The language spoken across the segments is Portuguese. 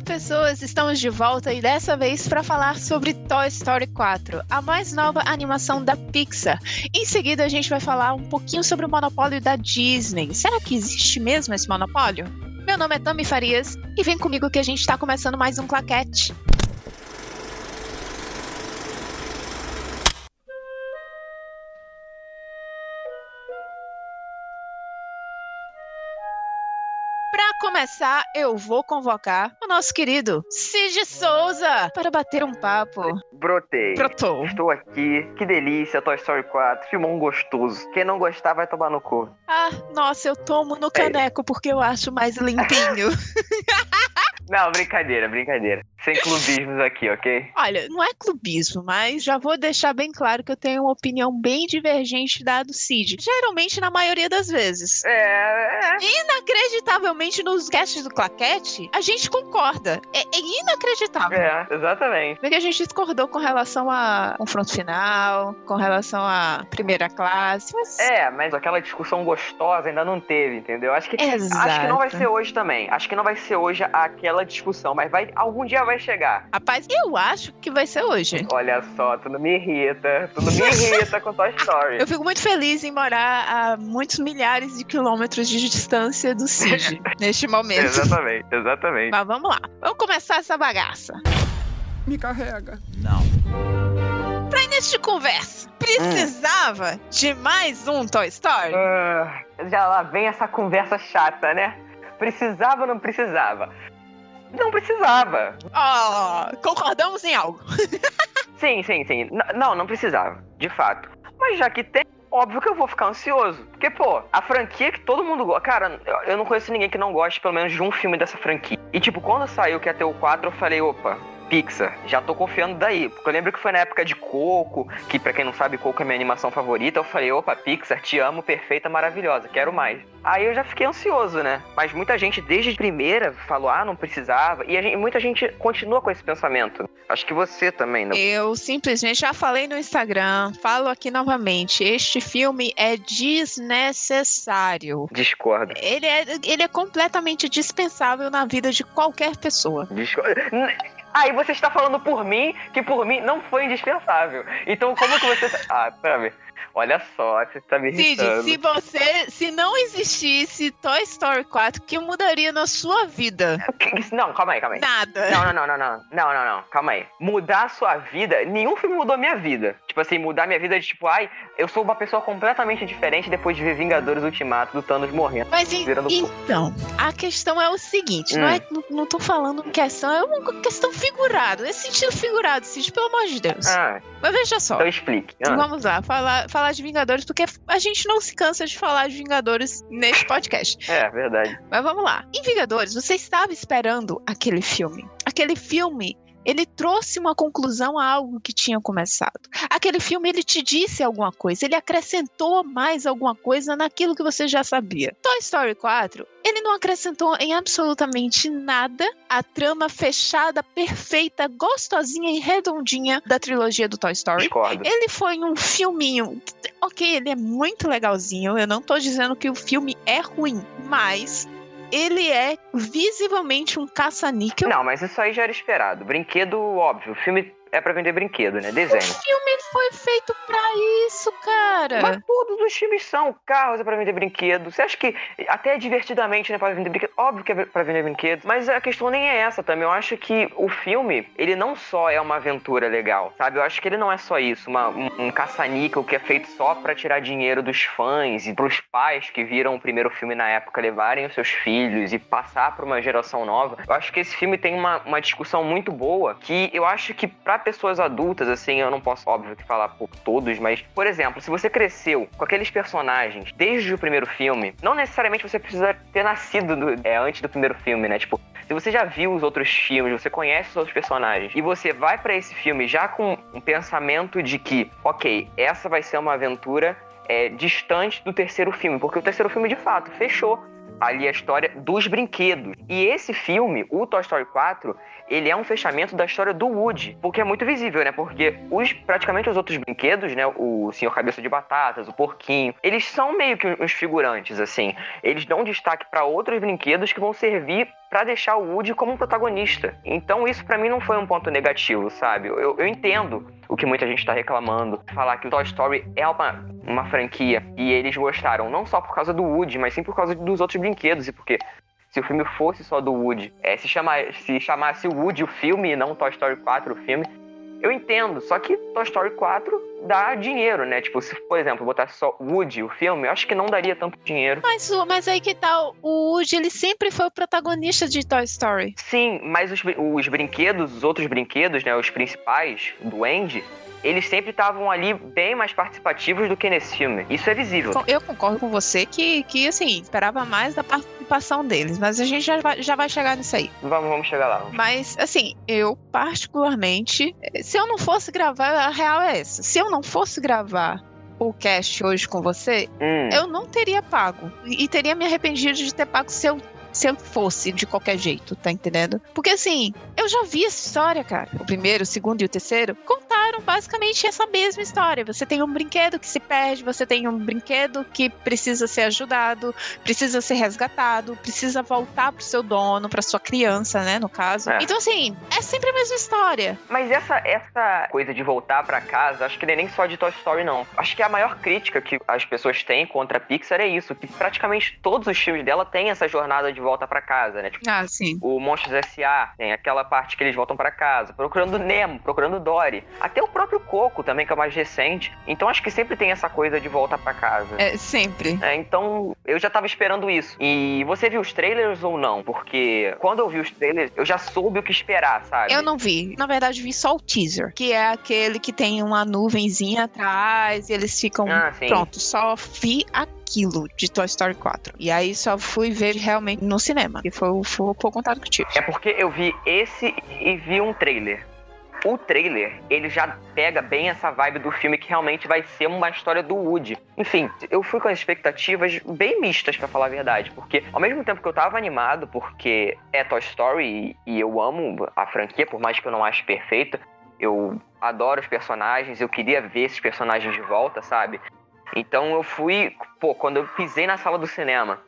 Olá, pessoas! Estamos de volta e dessa vez para falar sobre Toy Story 4, a mais nova animação da Pixar. Em seguida, a gente vai falar um pouquinho sobre o monopólio da Disney. Será que existe mesmo esse monopólio? Meu nome é Tami Farias e vem comigo que a gente está começando mais um claquete. Começar, eu vou convocar o nosso querido Cid Souza para bater um papo. Brotei. Brotou. Estou aqui. Que delícia, Toy Story 4. Filmão gostoso. Quem não gostar vai tomar no cu. Ah, nossa, eu tomo no caneco é. porque eu acho mais limpinho. Não, brincadeira, brincadeira. Sem clubismos aqui, ok? Olha, não é clubismo, mas já vou deixar bem claro que eu tenho uma opinião bem divergente da do Cid. Geralmente, na maioria das vezes. É. é. Inacreditavelmente, nos casts do Claquete, a gente concorda. É, é inacreditável. É, exatamente. Porque a gente discordou com relação a confronto final, com relação à primeira classe. Mas... É, mas aquela discussão gostosa ainda não teve, entendeu? Acho que, Exato. acho que não vai ser hoje também. Acho que não vai ser hoje aquela aquela discussão, mas vai algum dia vai chegar. Rapaz, eu acho que vai ser hoje. Olha só, tu não me irrita, tu não me irrita com Toy Story. Eu fico muito feliz em morar a muitos milhares de quilômetros de distância do Cid neste momento. Exatamente, exatamente. Mas vamos lá, vamos começar essa bagaça. Me carrega. Não. Pra início de conversa, precisava hum. de mais um Toy Story? Uh, já lá vem essa conversa chata, né? Precisava ou não precisava? Não precisava. Oh, concordamos em algo. sim, sim, sim. N não, não precisava, de fato. Mas já que tem, óbvio que eu vou ficar ansioso. Porque, pô, a franquia que todo mundo gosta. Cara, eu não conheço ninguém que não goste, pelo menos, de um filme dessa franquia. E, tipo, quando saiu que ia ter o 4, eu falei, opa, Pixar. Já tô confiando daí. Porque eu lembro que foi na época de Coco, que para quem não sabe, Coco é minha animação favorita. Eu falei, opa, Pixar, te amo, perfeita, maravilhosa, quero mais. Aí eu já fiquei ansioso, né? Mas muita gente, desde a primeira, falou, ah, não precisava. E gente, muita gente continua com esse pensamento. Acho que você também, não? Eu simplesmente já falei no Instagram, falo aqui novamente. Este filme é desnecessário. Discordo. Ele é, ele é completamente dispensável na vida de qualquer pessoa. Discordo. Aí você está falando por mim, que por mim não foi indispensável. Então como que você. Ah, sabe? Olha só, você tá me irritando. Cid, se você, se não existisse Toy Story 4, o que mudaria na sua vida? Não, calma aí, calma aí. Nada. Não, não, não, não, não, não, não, não, calma aí. Mudar a sua vida, nenhum filme mudou a minha vida. Tipo assim, mudar minha vida de tipo, ai, eu sou uma pessoa completamente diferente depois de ver Vingadores Ultimato do Thanos morrendo. Mas então, a questão é o seguinte, hum. não é, não, não tô falando questão, é uma questão figurada, é sentido figurado, Cid, pelo amor de Deus. Ah. Mas veja só. Então explique. Ah. Vamos lá, falar, falar de Vingadores, porque a gente não se cansa de falar de Vingadores neste podcast. é, verdade. Mas vamos lá. Em Vingadores, você estava esperando aquele filme. Aquele filme ele trouxe uma conclusão a algo que tinha começado. Aquele filme ele te disse alguma coisa, ele acrescentou mais alguma coisa naquilo que você já sabia. Toy Story 4, ele não acrescentou em absolutamente nada a trama fechada, perfeita, gostosinha e redondinha da trilogia do Toy Story. Discordo. Ele foi um filminho. Ok, ele é muito legalzinho. Eu não tô dizendo que o filme é ruim, mas ele é visivelmente um caça-níquel. Não, mas isso aí já era esperado. Brinquedo, óbvio. O filme é para vender brinquedo, né? Desenho. O filme foi feito para isso, cara. Mas todos os filmes são. Carros é pra vender brinquedo. Você acha que até divertidamente, né, pra vender brinquedo? Óbvio que é pra vender brinquedo. Mas a questão nem é essa também. Eu acho que o filme, ele não só é uma aventura legal, sabe? Eu acho que ele não é só isso. Uma, um, um caça-níquel que é feito só para tirar dinheiro dos fãs e pros pais que viram o primeiro filme na época levarem os seus filhos e passar pra uma geração nova. Eu acho que esse filme tem uma, uma discussão muito boa que eu acho que pra pessoas adultas, assim, eu não posso, óbvio, que falar por todos, mas, por exemplo, se você cresceu com aqueles personagens desde o primeiro filme, não necessariamente você precisa ter nascido do, é, antes do primeiro filme, né? Tipo, se você já viu os outros filmes, você conhece os outros personagens, e você vai para esse filme já com um pensamento de que, ok, essa vai ser uma aventura é, distante do terceiro filme, porque o terceiro filme de fato fechou ali a história dos brinquedos. E esse filme, o Toy Story 4, ele é um fechamento da história do Woody, porque é muito visível, né? Porque os praticamente os outros brinquedos, né, o Senhor Cabeça de Batatas, o Porquinho, eles são meio que os figurantes assim. Eles dão destaque para outros brinquedos que vão servir para deixar o Woody como um protagonista. Então isso para mim não foi um ponto negativo, sabe? Eu, eu entendo o que muita gente tá reclamando, falar que o Toy Story é uma, uma franquia e eles gostaram não só por causa do Woody, mas sim por causa dos outros brinquedos e porque se o filme fosse só do Woody, é, se, chama, se chamasse Woody o filme e não Toy Story 4 o filme, eu entendo, só que Toy Story 4 dá dinheiro, né? Tipo, se, por exemplo, botar só Woody, o filme, eu acho que não daria tanto dinheiro. Mas, mas aí que tal? Tá, o Woody, ele sempre foi o protagonista de Toy Story. Sim, mas os, os brinquedos, os outros brinquedos, né? Os principais do Andy, eles sempre estavam ali bem mais participativos do que nesse filme. Isso é visível. Eu concordo com você que, que assim, esperava mais da participação deles, mas a gente já vai, já vai chegar nisso aí. Vamos, vamos chegar lá. Mas, assim, eu particularmente, se eu não fosse gravar, a real é essa. Se eu não fosse gravar o cast hoje com você, hum. eu não teria pago. E teria me arrependido de ter pago se eu se eu fosse de qualquer jeito, tá entendendo? Porque assim, eu já vi essa história, cara. O primeiro, o segundo e o terceiro contaram basicamente essa mesma história. Você tem um brinquedo que se perde, você tem um brinquedo que precisa ser ajudado, precisa ser resgatado, precisa voltar pro seu dono, pra sua criança, né, no caso. É. Então assim, é sempre a mesma história. Mas essa, essa coisa de voltar para casa, acho que não é nem só de Toy Story, não. Acho que a maior crítica que as pessoas têm contra a Pixar é isso, que praticamente todos os filmes dela têm essa jornada de de volta para casa, né? Tipo, ah, sim. O Monstros S.A. tem aquela parte que eles voltam para casa, procurando Nemo, procurando Dory. Até o próprio Coco também, que é mais recente. Então acho que sempre tem essa coisa de volta para casa. É, sempre. É, então eu já tava esperando isso. E você viu os trailers ou não? Porque quando eu vi os trailers, eu já soube o que esperar, sabe? Eu não vi. Na verdade, vi só o teaser, que é aquele que tem uma nuvenzinha atrás e eles ficam. Ah, pronto, só vi a aquilo de Toy Story 4. E aí só fui ver realmente no cinema. E foi, foi, o contato que tive. É porque eu vi esse e vi um trailer. O trailer, ele já pega bem essa vibe do filme que realmente vai ser uma história do Woody. Enfim, eu fui com as expectativas bem mistas, para falar a verdade, porque ao mesmo tempo que eu tava animado, porque é Toy Story e eu amo a franquia, por mais que eu não ache perfeita, eu adoro os personagens, eu queria ver esses personagens de volta, sabe? Então eu fui, pô, quando eu pisei na sala do cinema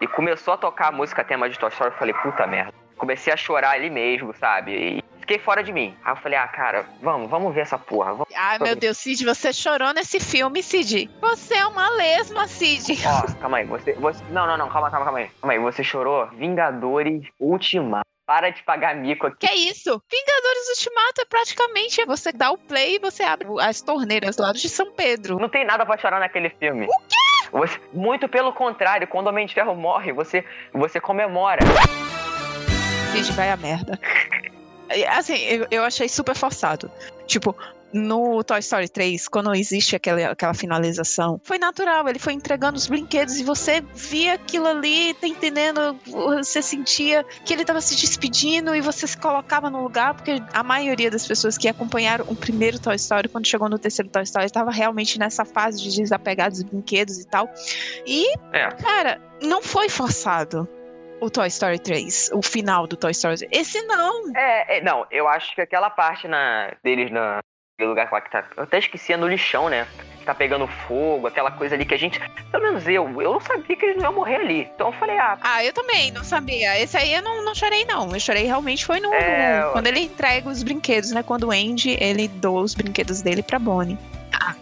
e começou a tocar a música tema de Toy Story, eu falei, puta merda. Comecei a chorar ali mesmo, sabe? E fiquei fora de mim. Aí eu falei, ah, cara, vamos, vamos ver essa porra. Vamos... Ai, meu Deus, Cid, você chorou nesse filme, Cid. Você é uma lesma, Cid. Ó, calma aí, você, você... Não, não, não, calma, calma, calma aí. Calma aí, você chorou? Vingadores Ultimato. Para de pagar mico aqui. Que é isso? Vingadores Ultimato é praticamente você dá o play e você abre as torneiras do lado de São Pedro. Não tem nada pra chorar naquele filme. O quê? Você, muito pelo contrário, quando o Homem de Ferro morre, você, você comemora. Cid, vai a merda. Assim, eu, eu achei super forçado. Tipo, no Toy Story 3, quando existe aquela, aquela finalização, foi natural, ele foi entregando os brinquedos e você via aquilo ali, tá entendendo? Você sentia que ele tava se despedindo e você se colocava no lugar, porque a maioria das pessoas que acompanharam o primeiro Toy Story, quando chegou no terceiro Toy Story, estava realmente nessa fase de desapegar dos brinquedos e tal. E, é. cara, não foi forçado o Toy Story 3, o final do Toy Story. Esse não. É, é, não, eu acho que aquela parte na, deles na, lugar lá que tá. Eu até esqueci, é no lixão, né? Que tá pegando fogo, aquela coisa ali que a gente. Pelo menos eu, eu não sabia que eles não iam morrer ali. Então eu falei, ah. Ah, eu também não sabia. Esse aí eu não, não chorei, não. Eu chorei realmente foi no. É... quando ele entrega os brinquedos, né? Quando o Andy ele doa os brinquedos dele pra Bonnie.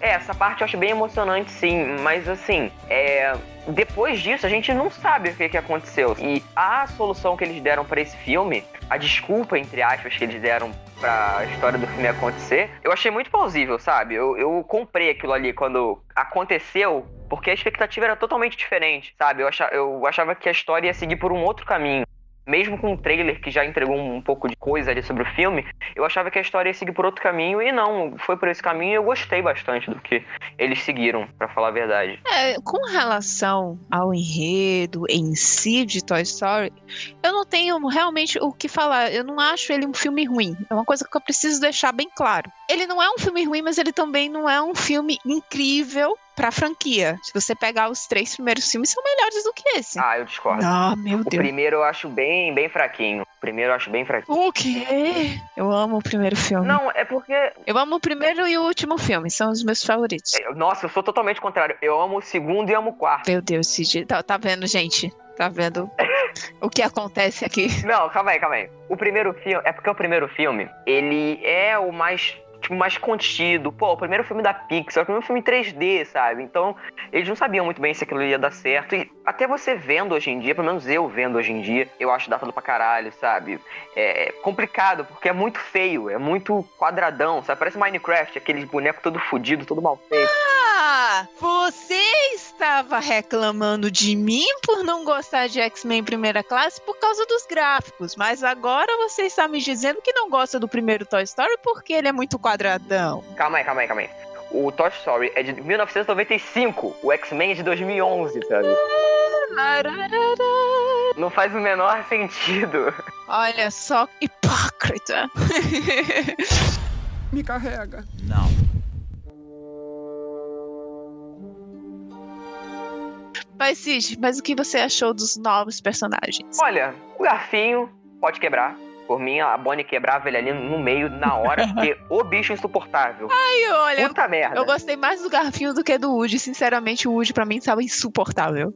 É, essa parte eu acho bem emocionante, sim. Mas assim, é depois disso, a gente não sabe o que, que aconteceu. E a solução que eles deram para esse filme, a desculpa, entre aspas, que eles deram pra história do filme acontecer, eu achei muito plausível, sabe? Eu, eu comprei aquilo ali quando aconteceu, porque a expectativa era totalmente diferente, sabe? Eu achava, eu achava que a história ia seguir por um outro caminho mesmo com o trailer que já entregou um pouco de coisa ali sobre o filme, eu achava que a história ia seguir por outro caminho e não, foi por esse caminho e eu gostei bastante do que eles seguiram, para falar a verdade. É, com relação ao enredo em si de Toy Story, eu não tenho realmente o que falar. Eu não acho ele um filme ruim. É uma coisa que eu preciso deixar bem claro. Ele não é um filme ruim, mas ele também não é um filme incrível pra franquia. Se você pegar os três primeiros filmes, são melhores do que esse. Ah, eu discordo. Ah, meu Deus. O primeiro eu acho bem, bem fraquinho. O primeiro eu acho bem fraquinho. O quê? Eu amo o primeiro filme. Não, é porque. Eu amo o primeiro e o último filme, são os meus favoritos. Nossa, eu sou totalmente contrário. Eu amo o segundo e amo o quarto. Meu Deus, Cid. Tá, tá vendo, gente? Tá vendo o que acontece aqui? Não, calma aí, calma aí. O primeiro filme. É porque o primeiro filme, ele é o mais tipo, mais contido. Pô, o primeiro filme da Pixar, o primeiro filme em 3D, sabe? Então, eles não sabiam muito bem se aquilo ia dar certo. E até você vendo hoje em dia, pelo menos eu vendo hoje em dia, eu acho datado pra caralho, sabe? É complicado, porque é muito feio, é muito quadradão, sabe? Parece Minecraft, aqueles bonecos todo fudido, todo mal feito. Ah, você estava reclamando de mim por não gostar de X-Men primeira classe por causa dos gráficos, mas agora você está me dizendo que não gosta do primeiro Toy Story porque ele é muito quadradão. Calma aí, calma aí, calma aí. O Toy Story é de 1995, o X-Men é de 2011, sabe? Não faz o menor sentido. Olha só, hipócrita. Me carrega. Não. Mas, Cid, mas o que você achou dos novos personagens? Olha, o garfinho pode quebrar. Por mim, a Bonnie quebrava ele ali no meio, na hora, porque o bicho insuportável. Ai, olha, Puta merda. eu gostei mais do Garfinho do que do Woody. Sinceramente, o Woody pra mim estava insuportável.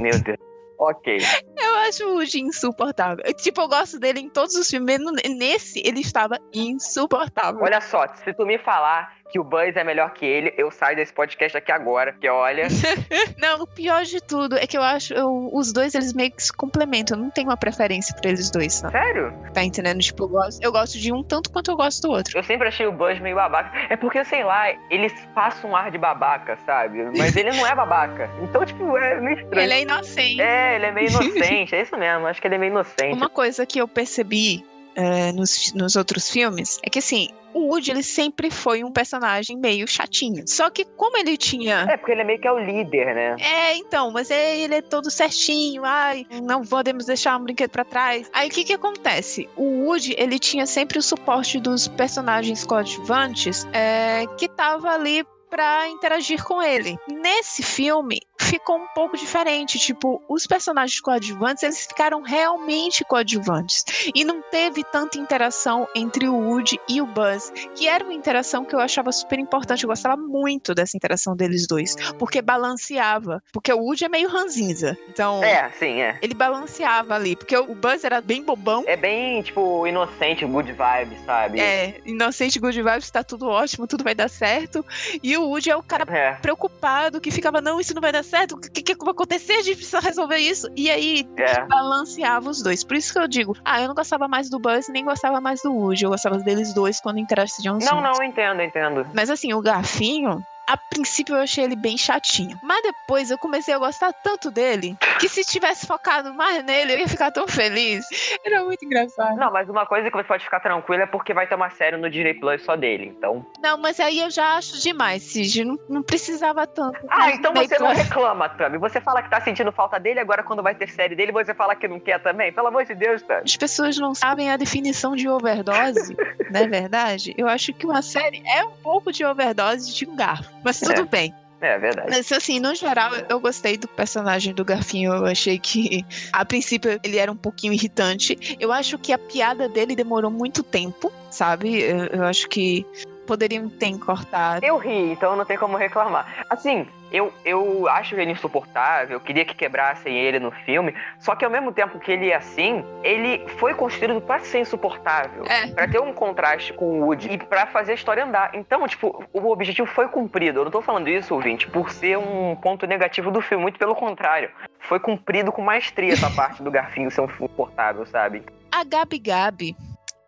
Meu Deus. Ok. Eu acho o Woody insuportável. Tipo, eu gosto dele em todos os filmes. mas Nesse, ele estava insuportável. Olha só, se tu me falar que o Buzz é melhor que ele, eu saio desse podcast aqui agora, porque olha. Não, o pior de tudo é que eu acho eu- os dois eles meio que se complementam. Eu não tenho uma preferência por eles dois, não. Sério? Tá entendendo? Tipo, eu gosto, eu gosto de um tanto quanto eu gosto do outro. Eu sempre achei o Buzz meio babaca. É porque, sei lá, ele passa um ar de babaca, sabe? Mas ele não é babaca. Então, tipo, é meio estranho. Ele é inocente. É, ele é meio inocente, é isso mesmo, acho que ele é meio inocente. Uma coisa que eu percebi é, nos, nos outros filmes é que assim. O Woody, ele sempre foi um personagem meio chatinho. Só que como ele tinha É, porque ele é meio que é o líder, né? É, então, mas é- ele é todo certinho. Ai, não podemos deixar um brinquedo pra trás. Aí o que que acontece? O Woody, ele tinha sempre o suporte dos personagens coadjuvantes é, que tava ali pra interagir com ele. Nesse filme ficou um pouco diferente, tipo, os personagens coadjuvantes, eles ficaram realmente coadjuvantes. E não teve tanta interação entre o Woody e o Buzz, que era uma interação que eu achava super importante, eu gostava muito dessa interação deles dois, porque balanceava, porque o Woody é meio ranzinza, então É, sim, é. ele balanceava ali, porque o Buzz era bem bobão, É bem, tipo, inocente, good vibe, sabe? é, inocente, good vibes, tá tudo ótimo, tudo vai dar certo, e o Woody é o cara É. preocupado, que ficava, não, isso não vai dar certo, o que, que vai acontecer, a gente precisa resolver isso, e aí É. balanceava os dois. Por isso que eu digo, ah, eu não gostava mais do Buzz nem gostava mais do Woody. Eu gostava deles dois quando interagiam Não, juntos. não, eu entendo, entendo. Mas assim, o Garfinho, a princípio eu achei ele bem chatinho. Mas depois eu comecei a gostar tanto dele que se tivesse focado mais nele, eu ia ficar tão feliz. Era muito engraçado. Não, mas uma coisa que você pode ficar tranquilo é porque vai ter uma série no Disney Plus só dele, então. Não, mas aí eu já acho demais, Cid. Não, não precisava tanto. Ah, então você não reclama, Tami. Você fala que tá sentindo falta dele, agora quando vai ter série dele, você fala que não quer também. Pelo amor de Deus, Tami. As pessoas não sabem a definição de overdose, não é verdade? Eu acho que uma série é um pouco de overdose de um garfo. Mas tudo É. bem. É verdade. Mas assim, no geral, eu gostei do personagem do Garfinho. Eu achei que, a princípio, ele era um pouquinho irritante. Eu acho que a piada dele demorou muito tempo, sabe? Eu, eu acho que poderiam ter cortado. Eu ri, então não tem como reclamar. Assim, eu, eu acho ele insuportável, eu queria que quebrassem ele no filme, só que ao mesmo tempo que ele é assim, ele foi construído pra ser insuportável. É. Pra ter um contraste com o Woody e pra fazer a história andar. Então, tipo, o objetivo foi cumprido. Eu não tô falando isso, ouvinte, por ser um ponto negativo do filme, muito pelo contrário. Foi cumprido com maestria essa parte do Garfinho ser um insuportável, sabe? A Gabi Gabi,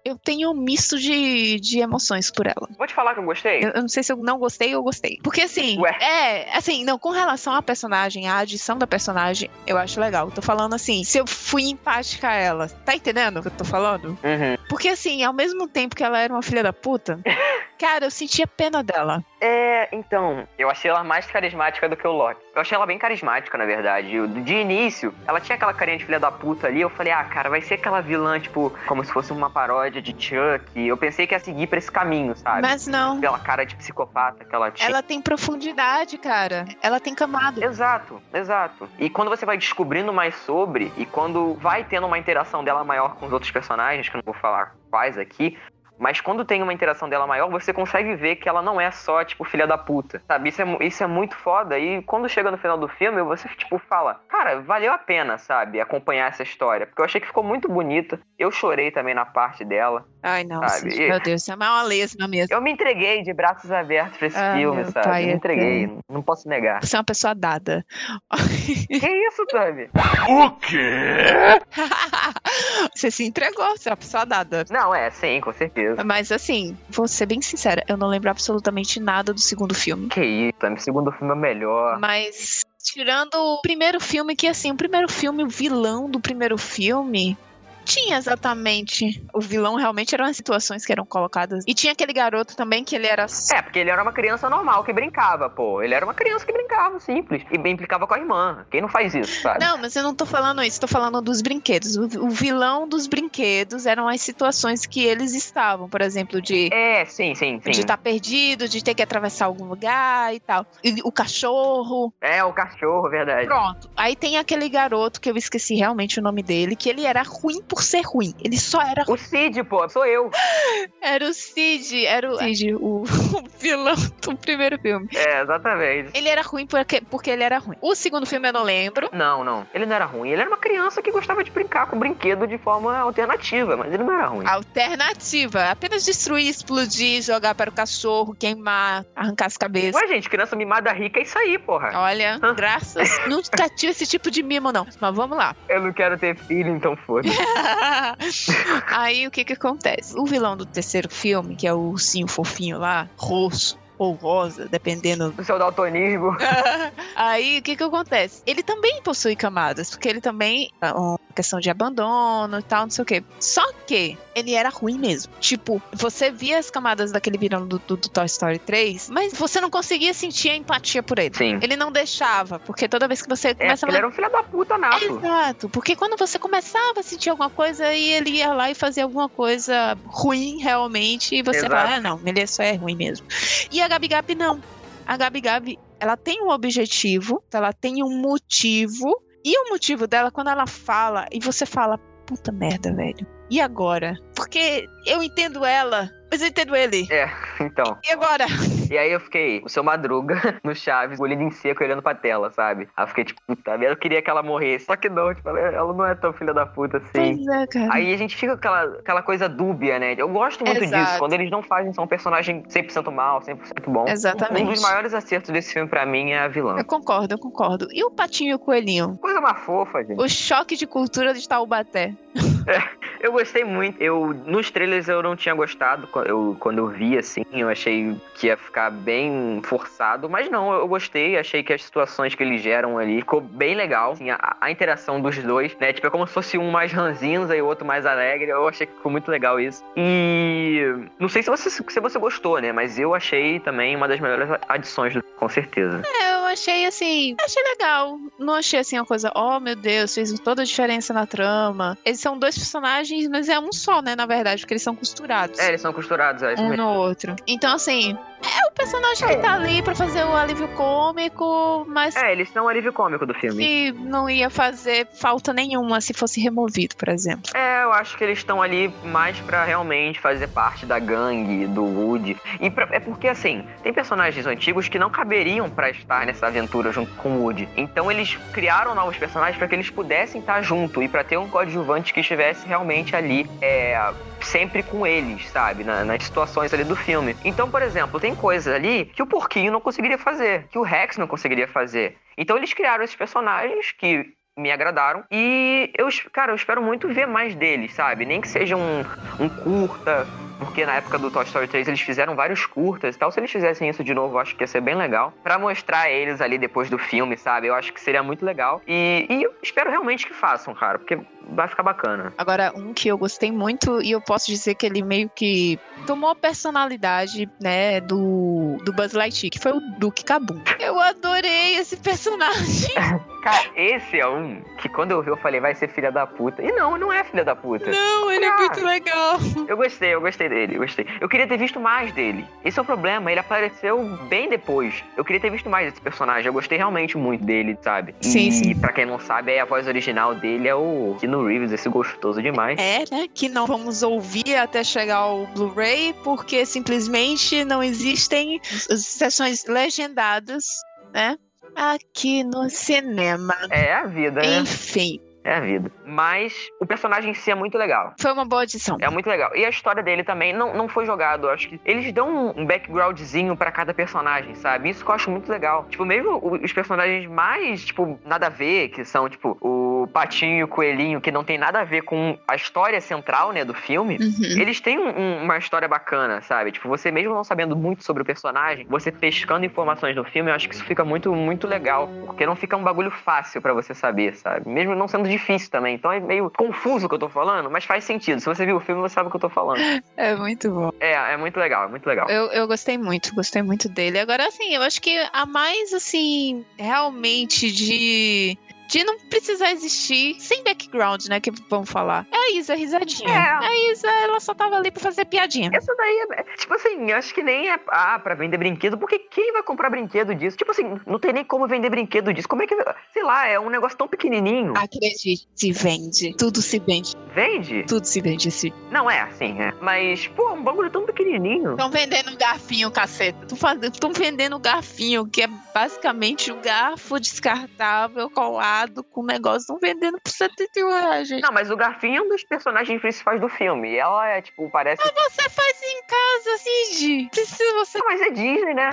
eu tenho um misto de, de emoções por ela. Vou te falar que eu gostei. Eu, eu não sei se eu não gostei ou gostei. Porque assim, Ué. é, assim, não, com relação à personagem, à adição da personagem, eu acho legal. Tô falando assim, se eu fui empática a ela. Tá entendendo o que eu tô falando? Uhum. Porque assim, ao mesmo tempo que ela era uma filha da puta, cara, eu sentia pena dela. É, então, eu achei ela mais carismática do que o Loki. Eu achei ela bem carismática, na verdade. Eu- De início, ela tinha aquela carinha de filha da puta ali. Eu falei, ah, cara, vai ser aquela vilã, tipo, como se fosse uma paródia de Chuck. Eu pensei que ia seguir pra esse caminho, sabe? Mas não. Pela cara de psicopata que ela tinha. Ela tem profundidade, cara. Ela tem camada. Exato, exato. E quando você vai descobrindo mais sobre, e quando vai tendo uma interação dela maior com os outros personagens, que eu não vou falar quais aqui, Mas quando tem uma interação dela maior, você consegue ver que ela não é só, tipo, filha da puta, sabe? Isso é, isso é muito foda. E quando chega no final do filme, você, tipo, fala, cara, valeu a pena, sabe? Acompanhar essa história. Porque eu achei que ficou muito bonita. Eu chorei também na parte dela. Ai, não, sabe? meu Deus, é uma lesma mesmo. Eu me entreguei de braços abertos pra esse ah, filme, sabe? Pai, eu me entreguei, é... não posso negar. Você é uma pessoa dada. que isso, Tami? O quê? você se entregou, você é uma pessoa dada. Não, é, sim, com certeza. Mas assim, vou ser bem sincera, eu não lembro absolutamente nada do segundo filme. Que isso, o segundo filme é melhor. Mas tirando o primeiro filme, que assim, o primeiro filme, o vilão do primeiro filme, tinha exatamente. O vilão realmente eram as situações que eram colocadas. E tinha aquele garoto também que ele era. É, porque ele era uma criança normal que brincava, pô. Ele era uma criança que brincava, simples. E bem implicava com a irmã. Quem não faz isso, sabe? Não, mas eu não tô falando isso, tô falando dos brinquedos. O, o vilão dos brinquedos eram as situações que eles estavam, por exemplo, de. É, sim, sim, sim. De estar tá perdido, de ter que atravessar algum lugar e tal. E o cachorro. É, o cachorro, verdade. Pronto. Aí tem aquele garoto que eu esqueci realmente o nome dele, que ele era ruim por ser ruim. Ele só era O Cid, pô, sou eu. Era o Cid, era o Cid, o, o vilão do primeiro filme. É, exatamente. Ele era ruim porque, porque ele era ruim. O segundo filme eu não lembro. Não, não. Ele não era ruim. Ele era uma criança que gostava de brincar com brinquedo de forma alternativa, mas ele não era ruim. Alternativa. Apenas destruir, explodir, jogar para o cachorro, queimar, arrancar as cabeças. Ué, gente, criança mimada rica é isso aí, porra. Olha, graças. Nunca tive esse tipo de mimo, não. Mas vamos lá. Eu não quero ter filho, então foda. Aí o que que acontece? O vilão do terceiro filme, que é o ursinho fofinho lá, roxo, ou rosa, dependendo do seu daltonismo. Aí o que que acontece? Ele também possui camadas, porque ele também ah, uma questão de abandono e tal, não sei o quê. Só que ele era ruim mesmo. Tipo, você via as camadas daquele vilão do, do, do, Toy Story 3, mas você não conseguia sentir a empatia por ele. Sim. Ele não deixava, porque toda vez que você é, começa a... ele era um filho da puta nato. Exato, porque quando você começava a sentir alguma coisa, aí ele ia lá e fazia alguma coisa ruim realmente, e você Exato. fala, ah, não, ele só é ruim mesmo. E a Gabi Gabi não. A Gabi Gabi, ela tem um objetivo, ela tem um motivo, e o motivo dela, quando ela fala, e você fala, puta merda, velho. E agora? Porque eu entendo ela, mas eu entendo ele. É, então. E agora? E aí eu fiquei, o seu Madruga, no Chaves, olhando em seco, olhando pra tela, sabe? Aí eu fiquei, tipo, puta merda, eu queria que ela morresse. Só que não, tipo, ela não é tão filha da puta assim. Pois é, cara. Aí a gente fica com aquela, aquela coisa dúbia, né? Eu gosto muito Exato. disso, quando eles não fazem só um personagem 100% mal, 100% bom. Exatamente. Um dos maiores acertos desse filme pra mim é a vilã. Eu concordo, eu concordo. E o Patinho e o Coelhinho? Coisa mais fofa, gente. O choque de cultura de Taubaté. É, eu gostei muito. Eu, nos trailers eu não tinha gostado. Eu, quando eu vi, assim, eu achei que ia ficar bem forçado. Mas não, eu gostei. Achei que as situações que eles geram ali ficou bem legal. Assim, a, a, interação dos dois, né? Tipo, é como se fosse um mais ranzinza e o outro mais alegre. Eu achei que ficou muito legal isso. E não sei se você, se você gostou, né? Mas eu achei também uma das melhores adições, com certeza. É, achei assim. Achei legal. Não achei assim uma coisa, oh meu Deus, fez toda a diferença na trama. Eles são dois personagens, mas é um só, né? Na verdade, porque eles são costurados. É, eles são costurados, é Um no outro. Então, assim, é o personagem que tá ali pra fazer o alívio cômico, mas. É, eles são o alívio cômico do filme. Que não ia fazer falta nenhuma se fosse removido, por exemplo. É, eu acho que eles estão ali mais pra realmente fazer parte da gangue, do Woody. E pra, é porque, assim, tem personagens antigos que não caberiam para estar nessa aventura junto com o Woody. Então eles criaram novos personagens para que eles pudessem estar junto e para ter um coadjuvante que estivesse realmente ali, é, sempre com eles, sabe? Na, nas situações ali do filme. Então, por exemplo, tem coisas ali que o Porquinho não conseguiria fazer, que o Rex não conseguiria fazer. Então eles criaram esses personagens que me agradaram. E eu, cara, eu espero muito ver mais deles, sabe? Nem que seja um, um curta, porque na época do Toy Story 3 eles fizeram vários curtas e tal. Se eles fizessem isso de novo, eu acho que ia ser bem legal. para mostrar eles ali depois do filme, sabe? Eu acho que seria muito legal. E, e eu espero realmente que façam, cara, porque vai ficar bacana. Agora, um que eu gostei muito e eu posso dizer que ele meio que tomou a personalidade, né, do, do Buzz Lightyear, que foi o Duke Kabum. Eu adorei esse personagem. Cara, esse é um que quando eu vi eu falei, vai ser filha da puta. E não, não é filha da puta. Não, ele Cara, é muito legal. Eu gostei, eu gostei dele, eu gostei. Eu queria ter visto mais dele. Esse é o problema, ele apareceu bem depois. Eu queria ter visto mais desse personagem. Eu gostei realmente muito dele, sabe? Sim, e sim. pra quem não sabe, a voz original dele é o Keanu Reeves, esse gostoso demais. É, né? Que não vamos ouvir até chegar ao Blu-ray, porque simplesmente não existem sessões legendadas, né? Aqui no cinema. É a vida, né? Enfim. É a vida. Mas o personagem em si é muito legal. Foi uma boa adição. É muito legal. E a história dele também não, não foi jogado. Eu acho que eles dão um backgroundzinho para cada personagem, sabe? Isso que eu acho muito legal. Tipo, mesmo os personagens mais, tipo, nada a ver, que são, tipo, o Patinho e o Coelhinho, que não tem nada a ver com a história central, né, do filme, Uhum. eles têm um- uma história bacana, sabe? Tipo, você mesmo não sabendo muito sobre o personagem, você pescando informações no filme, eu acho que isso fica muito, muito legal. Porque não fica um bagulho fácil pra você saber, sabe? Mesmo não sendo difícil também. Então é meio confuso o que eu tô falando, mas faz sentido. Se você viu o filme, você sabe o que eu tô falando. É muito bom. É, é muito legal, é muito legal. Eu, eu gostei muito, gostei muito dele. Agora, assim, eu acho que a mais, assim, realmente de. De não precisar existir sem background, né? Que vamos falar. É a Isa risadinha. É. A Isa, ela só tava ali pra fazer piadinha. Essa daí é. Tipo assim, eu acho que nem é. Ah, pra vender brinquedo. Porque quem vai comprar brinquedo disso? Tipo assim, não tem nem como vender brinquedo disso. Como é que. Sei lá, é um negócio tão pequenininho. Acredite, se vende. Tudo se vende. Vende? Tudo se vende. Se... Não é assim, é. Mas, pô, um bagulho tão pequenininho. Estão vendendo garfinho, caceta. Estão vendendo garfinho, que é basicamente o garfo descartável colado com o negócio. Estão vendendo por 71 reais, gente. Não, mas o Garfinho é um dos personagens principais do filme. E ela é, tipo, parece. Você faz em casa, Cid. Precisa você. Ah, mas é Disney, né?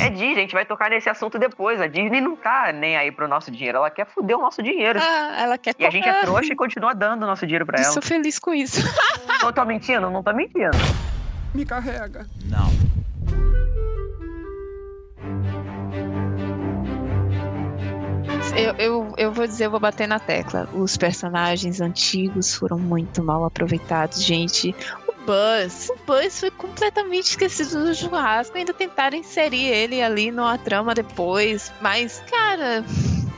É Disney, a gente vai tocar nesse assunto depois. A Disney não tá nem aí pro nosso dinheiro, ela quer foder o nosso dinheiro. Ah, ela quer E a gente é trouxa e continua dando o nosso dinheiro pra Eu ela. sou feliz com isso. Não tô mentindo? Não tô mentindo. Me carrega. Não. Eu, eu, eu vou dizer, eu vou bater na tecla. Os personagens antigos foram muito mal aproveitados, gente. O Buzz. O Buzz foi completamente esquecido do churrasco. Ainda tentaram inserir ele ali numa trama depois. Mas, cara,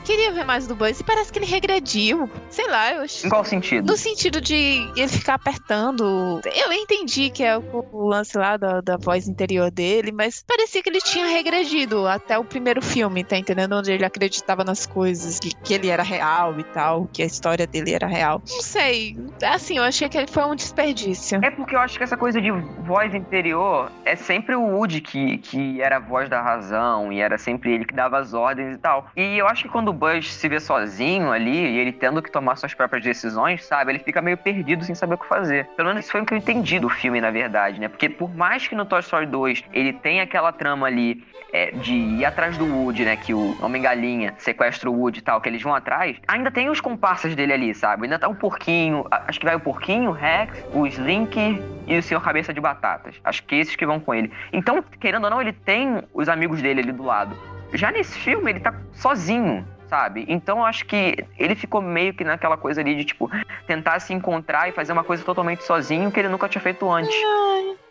queria ver mais do Buzz. E parece que ele regrediu. Sei lá, eu acho. Em qual sentido? No sentido de ele ficar apertando. Eu entendi que é o, o lance lá da, da voz interior dele, mas parecia que ele tinha regredido até o primeiro filme, tá entendendo? Onde ele acreditava nas coisas, que, que ele era real e tal, que a história dele era real. Não sei. Assim, eu achei que ele foi um desperdício. É porque eu acho que essa coisa de voz interior é sempre o Woody que, que era a voz da razão e era sempre ele que dava as ordens e tal. E eu acho que quando o Buzz se vê sozinho ali e ele tendo que tomar suas próprias decisões, sabe? Ele fica meio perdido sem saber o que fazer. Pelo menos isso foi o que eu entendi do filme, na verdade, né? Porque por mais que no Toy Story 2 ele tenha aquela trama ali é, de ir atrás do Woody, né? Que o Homem-Galinha sequestra o Woody e tal, que eles vão atrás, ainda tem os comparsas dele ali, sabe? Ainda tá o porquinho, a- acho que vai o porquinho, o Rex, o Slink e o Senhor Cabeça de Batatas. Acho que esses que vão com ele. Então, querendo ou não, ele tem os amigos dele ali do lado. Já nesse filme, ele tá sozinho. Sabe? Então eu acho que ele ficou meio que naquela coisa ali de, tipo, tentar se encontrar e fazer uma coisa totalmente sozinho que ele nunca tinha feito antes.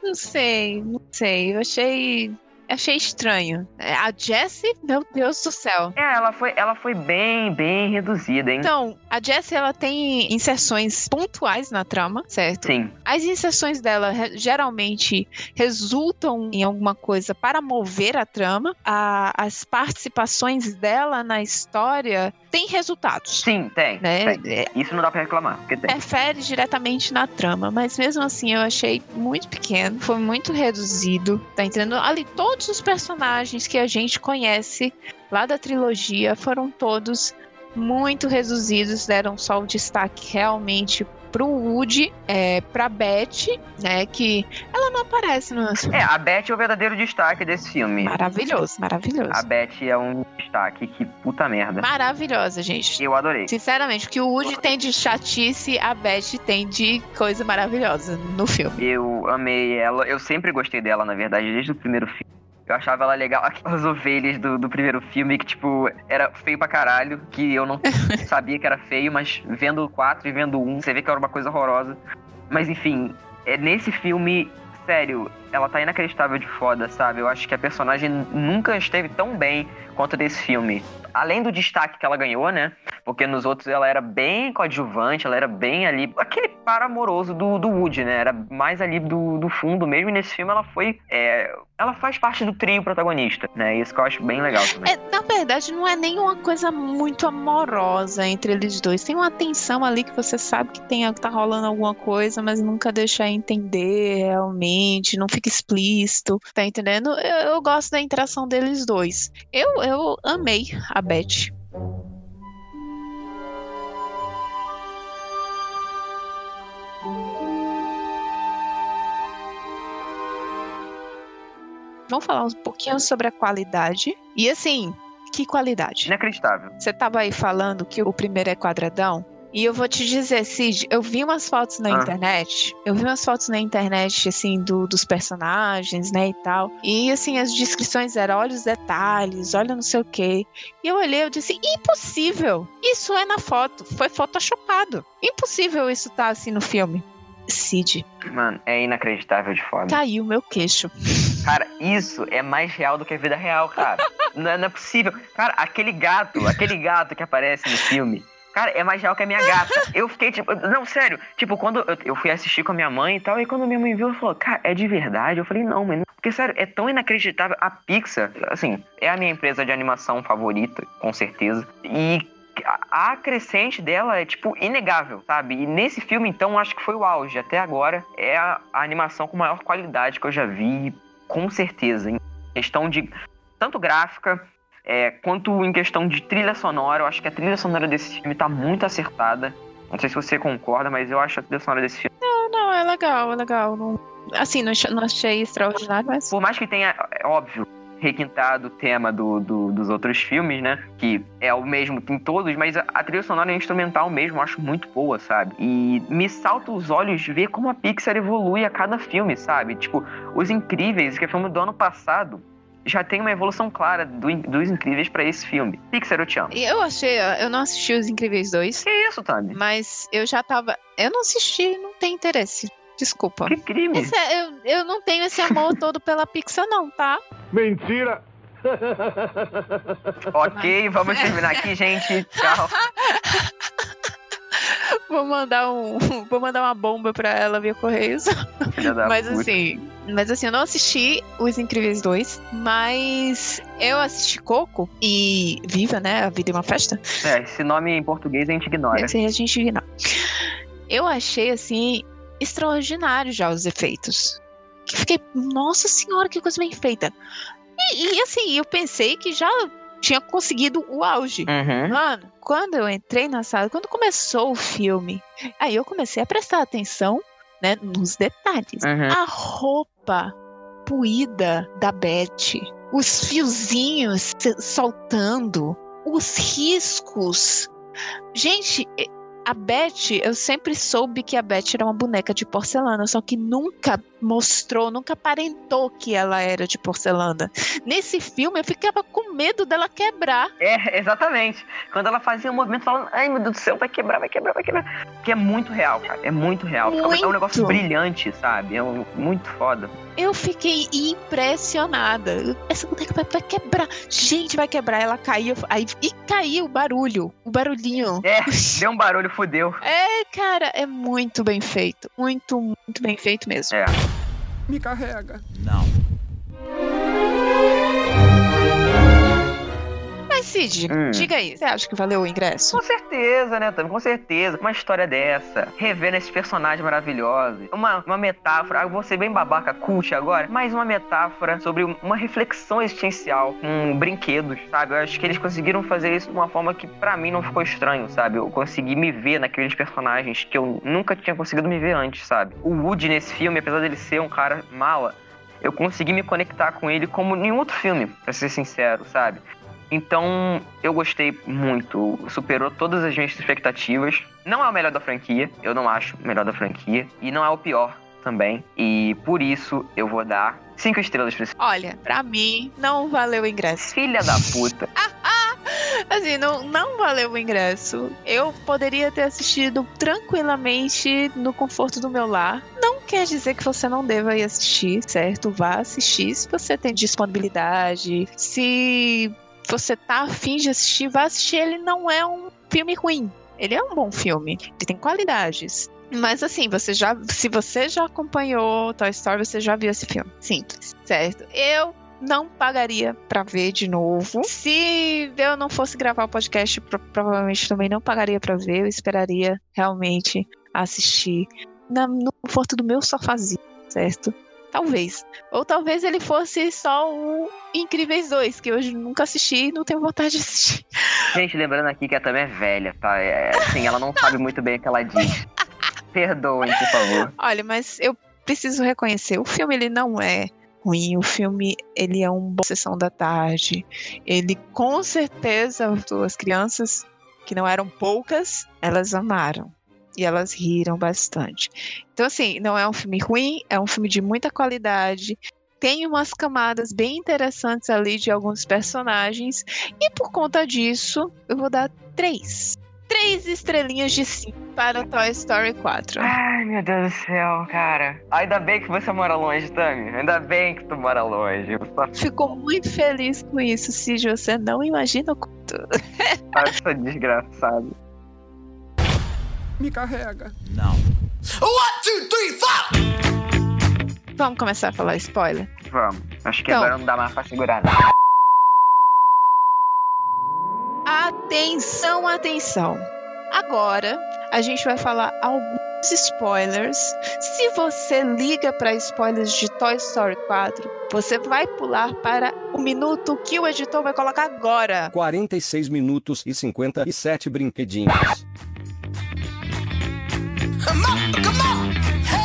Não sei, não sei. Eu achei. Achei estranho. É, A Jessie, meu Deus do céu. É, ela foi, ela foi bem, bem reduzida, hein? Então, a Jessie ela tem inserções pontuais na trama, certo? Sim. As inserções dela geralmente resultam em alguma coisa para mover a trama. A- as participações dela na história têm resultados. Sim, tem. Né? tem. É, Isso não dá pra reclamar, porque tem. interfere diretamente na trama, mas mesmo assim eu achei muito pequeno, foi muito reduzido, tá entendendo? Ali todos os personagens que a gente conhece lá da trilogia foram todos muito reduzidos, deram só o destaque realmente pro Woody, é, pra Beth, né, que ela não aparece no É, a Beth é o verdadeiro destaque desse filme. Maravilhoso, maravilhoso. A Beth é um destaque, que puta merda. Maravilhosa, gente. Eu adorei. Sinceramente, o que o Woody tem de chatice, a Beth tem de coisa maravilhosa no filme. Eu amei ela. Eu sempre gostei dela, na verdade, desde o primeiro filme. Eu achava ela legal. Aquelas ovelhas do, do primeiro filme que, tipo, era feio pra caralho. Que eu não sabia que era feio, mas vendo o 4 e vendo o 1, você vê que era uma coisa horrorosa. Mas enfim, é, nesse filme, sério, ela tá inacreditável de foda, sabe? Eu acho que a personagem nunca esteve tão bem quanto desse filme. Além do destaque que ela ganhou, né? Porque nos outros ela era bem coadjuvante, ela era bem ali. Aquele par amoroso do, do Woody, né? Era mais ali do, do fundo mesmo. E nesse filme ela foi é, ela faz parte do trio protagonista, né? Isso que eu acho bem legal também. É, na verdade, não é nenhuma coisa muito amorosa entre eles dois. Tem uma tensão ali que você sabe que tem, tá rolando alguma coisa, mas nunca deixa entender realmente, não fica explícito, tá entendendo? Eu, eu gosto da interação deles dois. Eu, eu amei a Beth. Vamos falar um pouquinho sobre a qualidade. E assim, que qualidade? Inacreditável. Você tava aí falando que o primeiro é quadradão. E eu vou te dizer, Cid, eu vi umas fotos na Ah. internet. Eu vi umas fotos na internet, assim, do, dos personagens, né, e tal. E, assim, as descrições eram, olha os detalhes, olha não sei o quê. E eu olhei, eu disse, impossível! Isso é na foto, foi photoshopado. Impossível isso tá, assim, no filme. Cid, Mano, é inacreditável de foda. caiu meu queixo. Cara, isso é mais real do que a vida real, cara. não, é, não é possível. Cara, aquele gato, aquele gato que aparece no filme. Cara, é mais real que a minha gata. Eu fiquei tipo. Não, sério. Tipo, quando eu, fui assistir com a minha mãe e tal, e quando minha mãe viu, ela falou, cara, é de verdade? Eu falei, não, mãe. não." Porque, sério, é tão inacreditável. A Pixar, assim, é a minha empresa de animação favorita, com certeza. E a a crescente dela é, tipo, inegável, sabe? E nesse filme, então, acho que foi o auge. Até agora, é a, a animação com maior qualidade que eu já vi, com certeza. Em questão de tanto gráfica, é, quanto em questão de trilha sonora. Eu acho que a trilha sonora desse filme tá muito acertada. Não sei se você concorda, mas eu acho a trilha sonora desse filme. Não, não, é legal, é legal. Não- assim, não achei, não achei extraordinário, mas. Por mais que tenha, é óbvio, requintado o tema do, do- dos outros filmes, né? Que é o mesmo em todos, mas a, a trilha sonora é instrumental mesmo, eu acho muito boa, sabe? E me salta os olhos ver como a Pixar evolui a cada filme, sabe? Tipo, Os Incríveis, que é filme do ano passado, já tem uma evolução clara do dos Incríveis pra esse filme. Pixar, eu te amo. Eu achei, eu não assisti Os Incríveis 2, Que isso, Tami? mas eu já tava. Eu não assisti, não tem interesse. Desculpa. Que crime. Esse é- eu, eu não tenho esse amor todo pela Pixar, não, tá? Mentira! Ok, vamos terminar aqui, gente. Tchau. Vou mandar um. Vou mandar uma bomba pra ela via Correios. Mas puta. assim. Mas assim, eu não assisti Os Incríveis 2, mas eu assisti Coco e Viva, né? A Vida é uma Festa. É, esse nome em português a gente ignora. Esse a gente ignora. Eu achei, assim, extraordinário já os efeitos. Que fiquei, nossa senhora, que coisa bem feita. E, e, assim, eu pensei que já tinha conseguido o auge. Uhum. Mano, quando eu entrei na sala, quando começou o filme, aí eu comecei a prestar atenção, né, nos detalhes. Uhum. A roupa puída da Beth, os fiozinhos soltando, os riscos. Gente, a Beth, eu sempre soube que a Beth era uma boneca de porcelana, só que nunca mostrou, nunca aparentou que ela era de porcelana. Nesse filme eu ficava com medo dela quebrar. É, exatamente. Quando ela fazia um movimento falando, ai meu Deus do céu, vai quebrar, vai quebrar, vai quebrar. Porque é muito real, cara. É muito real. É um- É um Muito. negócio brilhante, sabe? É um, muito foda. Eu fiquei impressionada. Essa boneca vai, vai quebrar. Gente, vai quebrar. Ela caiu. Aí, e caiu o barulho. O barulhinho. É, deu um barulho, fudeu. É, cara, é muito bem feito. Muito, muito bem feito mesmo. É. Me carrega. Mas, Cid, Hum. diga aí. Você acha que valeu o ingresso? Com certeza, né, Tami? Com certeza. Uma história dessa, revendo esses personagens maravilhosos. Uma, uma metáfora, eu vou ser bem babaca cult agora, mas uma metáfora sobre uma reflexão existencial com brinquedos, sabe? Eu acho que eles conseguiram fazer isso de uma forma que pra mim não ficou estranho, sabe? Eu consegui me ver naqueles personagens que eu nunca tinha conseguido me ver antes, sabe? O Woody nesse filme, apesar dele ser um cara mala, eu consegui me conectar com ele como nenhum outro filme, pra ser sincero, sabe? Então, eu gostei muito. Superou todas as minhas expectativas. Não é o melhor da franquia, eu não acho o melhor da franquia. E não é o pior também. E por isso eu vou dar cinco estrelas pra esse Olha, pra mim, não valeu o ingresso. filha da puta. Assim, não, não valeu o ingresso. Eu poderia ter assistido tranquilamente no conforto do meu lar. Não quer dizer que você não deva ir assistir, certo? Vá assistir se você tem disponibilidade. Se você tá afim de assistir, vá assistir. Ele não é um filme ruim. Ele é um bom filme. Ele tem qualidades. Mas assim, você já, se você já acompanhou Toy Story, você já viu esse filme. Simples, certo? Eu não pagaria pra ver de novo. Se eu não fosse gravar o podcast, pro- provavelmente também não pagaria pra ver. Eu esperaria realmente assistir na- no conforto do meu sofazinho, certo? Talvez. Ou talvez ele fosse só o Incríveis 2, que hoje nunca assisti e não tenho vontade de assistir. Gente, lembrando aqui que a Tami é velha, tá? É, assim, ela não sabe muito bem o que ela diz. Perdoem, por favor. Olha, mas eu preciso reconhecer, o filme ele não é ruim, o filme ele é uma boa sessão da tarde. Ele com certeza as crianças que não eram poucas, elas amaram e elas riram bastante. Então assim, não é um filme ruim, é um filme de muita qualidade. Tem umas camadas bem interessantes ali de alguns personagens. E por conta disso, eu vou dar três. Três estrelinhas de cinco para Toy Story 4. Ai, meu Deus do céu, cara. Ainda bem que você mora longe, Tami. Ainda bem que tu mora longe. Só Fico muito feliz com isso, Cid. Você não imagina o quanto. faço desgraçado. Me carrega. Vamos começar a falar spoiler? Vamos. Acho que Então. agora não dá mais pra segurar. não. Atenção, atenção. Agora a gente vai falar alguns spoilers. Se você liga para spoilers de Toy Story 4, você vai pular para o minuto que o editor vai colocar agora. 46 minutos e 57 brinquedinhos.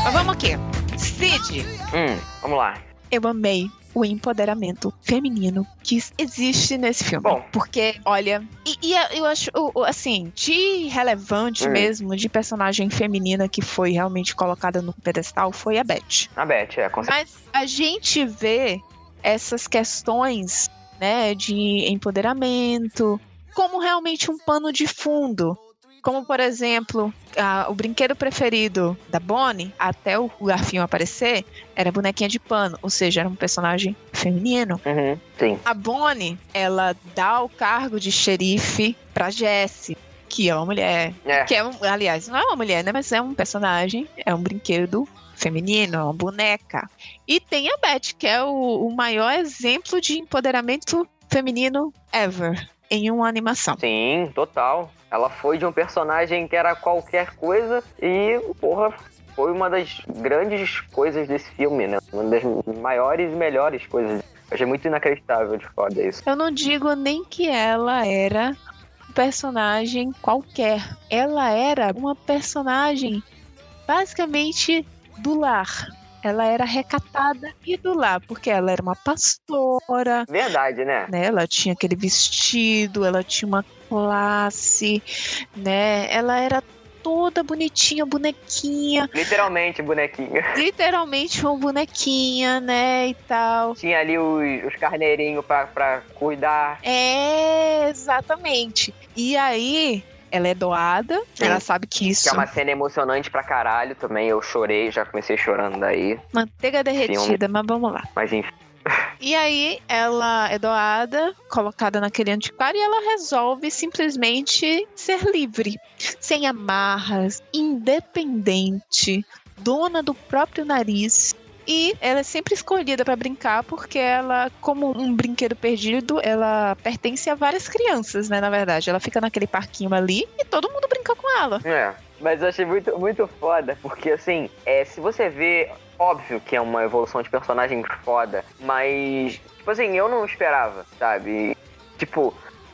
Mas vamos aqui. Cid, Hum, vamos lá. eu amei o empoderamento feminino que existe nesse filme. Bom. Porque, olha, e, e eu acho, assim, de relevante Hum. mesmo, de personagem feminina que foi realmente colocada no pedestal, foi a Beth. A Beth, é, com certeza. Mas a gente vê essas questões, né, de empoderamento como realmente um pano de fundo. Como, por exemplo, a- o brinquedo preferido da Bonnie, até o garfinho aparecer, era bonequinha de pano, ou seja, era um personagem feminino. Uhum, sim. A Bonnie, ela dá o cargo de xerife pra Jessie, que é uma mulher. É. Que é um, aliás, não é uma mulher, né? Mas é um personagem, é um brinquedo feminino, é uma boneca. E tem a Beth, que é o, o maior exemplo de empoderamento feminino ever em uma animação. Sim, total. Ela foi de um personagem que era qualquer coisa e, porra, foi uma das grandes coisas desse filme, né? Uma das maiores e melhores coisas. Eu achei muito inacreditável de foda isso. Eu não digo nem que ela era um personagem qualquer. Ela era uma personagem basicamente do lar. Ela era recatada e do lar, porque ela era uma pastora, Verdade, né? né? Ela tinha aquele vestido, ela tinha uma classe, né? Ela era toda bonitinha, bonequinha, Literalmente, bonequinha. literalmente uma bonequinha, né? E tal. Tinha ali os, os carneirinhos pra, pra cuidar. É, exatamente. E aí, ela é doada, Sim. ela sabe que isso. Que é uma cena emocionante pra caralho também. Eu chorei, já comecei chorando daí. Manteiga derretida, mas vamos lá. Mas enfim. E aí, ela é doada, colocada naquele antiquário e ela resolve simplesmente ser livre, sem amarras, independente, dona do próprio nariz. E ela é sempre escolhida pra brincar porque ela, como um brinquedo perdido, ela pertence a várias crianças, né? Na verdade, ela fica naquele parquinho ali e todo mundo brinca com ela. É. Mas eu achei muito, muito foda, porque assim, é, se você vê, óbvio que é uma evolução de personagem foda, mas, tipo assim, eu não esperava, sabe? Tipo,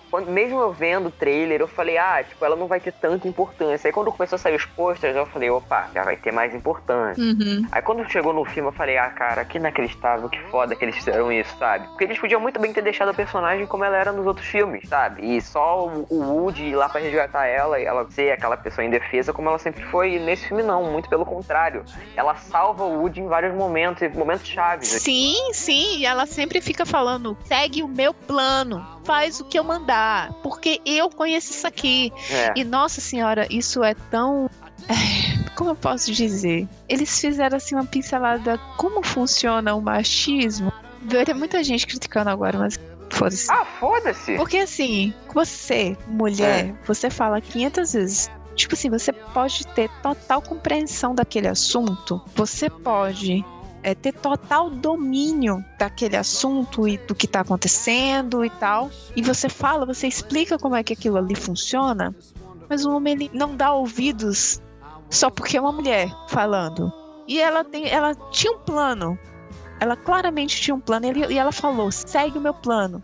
quando- mesmo eu vendo o trailer, eu falei, ah, tipo, ela não vai ter tanta importância. Aí quando começou a sair os posters, eu falei, opa, já vai ter mais importância. Uhum. Aí quando chegou no filme, eu falei, ah, cara, que inacreditável, que foda que eles fizeram isso, sabe? Porque eles podiam muito bem ter deixado a personagem como ela era nos outros filmes, sabe? E só o, o Woody ir lá pra resgatar ela e ela ser aquela pessoa indefesa como ela sempre foi. E nesse filme não, muito pelo contrário. Ela salva o Woody em vários momentos, momentos chaves. Sim, sim, e ela sempre fica falando: segue o meu plano, faz o que eu mandar, porque eu conheço isso aqui. É. E nossa senhora, isso é tão. eh, Como eu posso dizer? Eles fizeram assim uma pincelada como funciona o machismo. Vai ter muita gente criticando agora, mas foda-se. Ah, foda-se! Porque assim, você, mulher, É. você fala 500 vezes Tipo assim, você pode ter total compreensão daquele assunto, você pode é, ter total domínio daquele assunto e do que está acontecendo e tal. E você fala, você explica como é que aquilo ali funciona, mas o homem ele não dá ouvidos só porque é uma mulher falando. E ela tem, ela tinha um plano. Ela claramente tinha um plano e, e ela falou: segue o meu plano.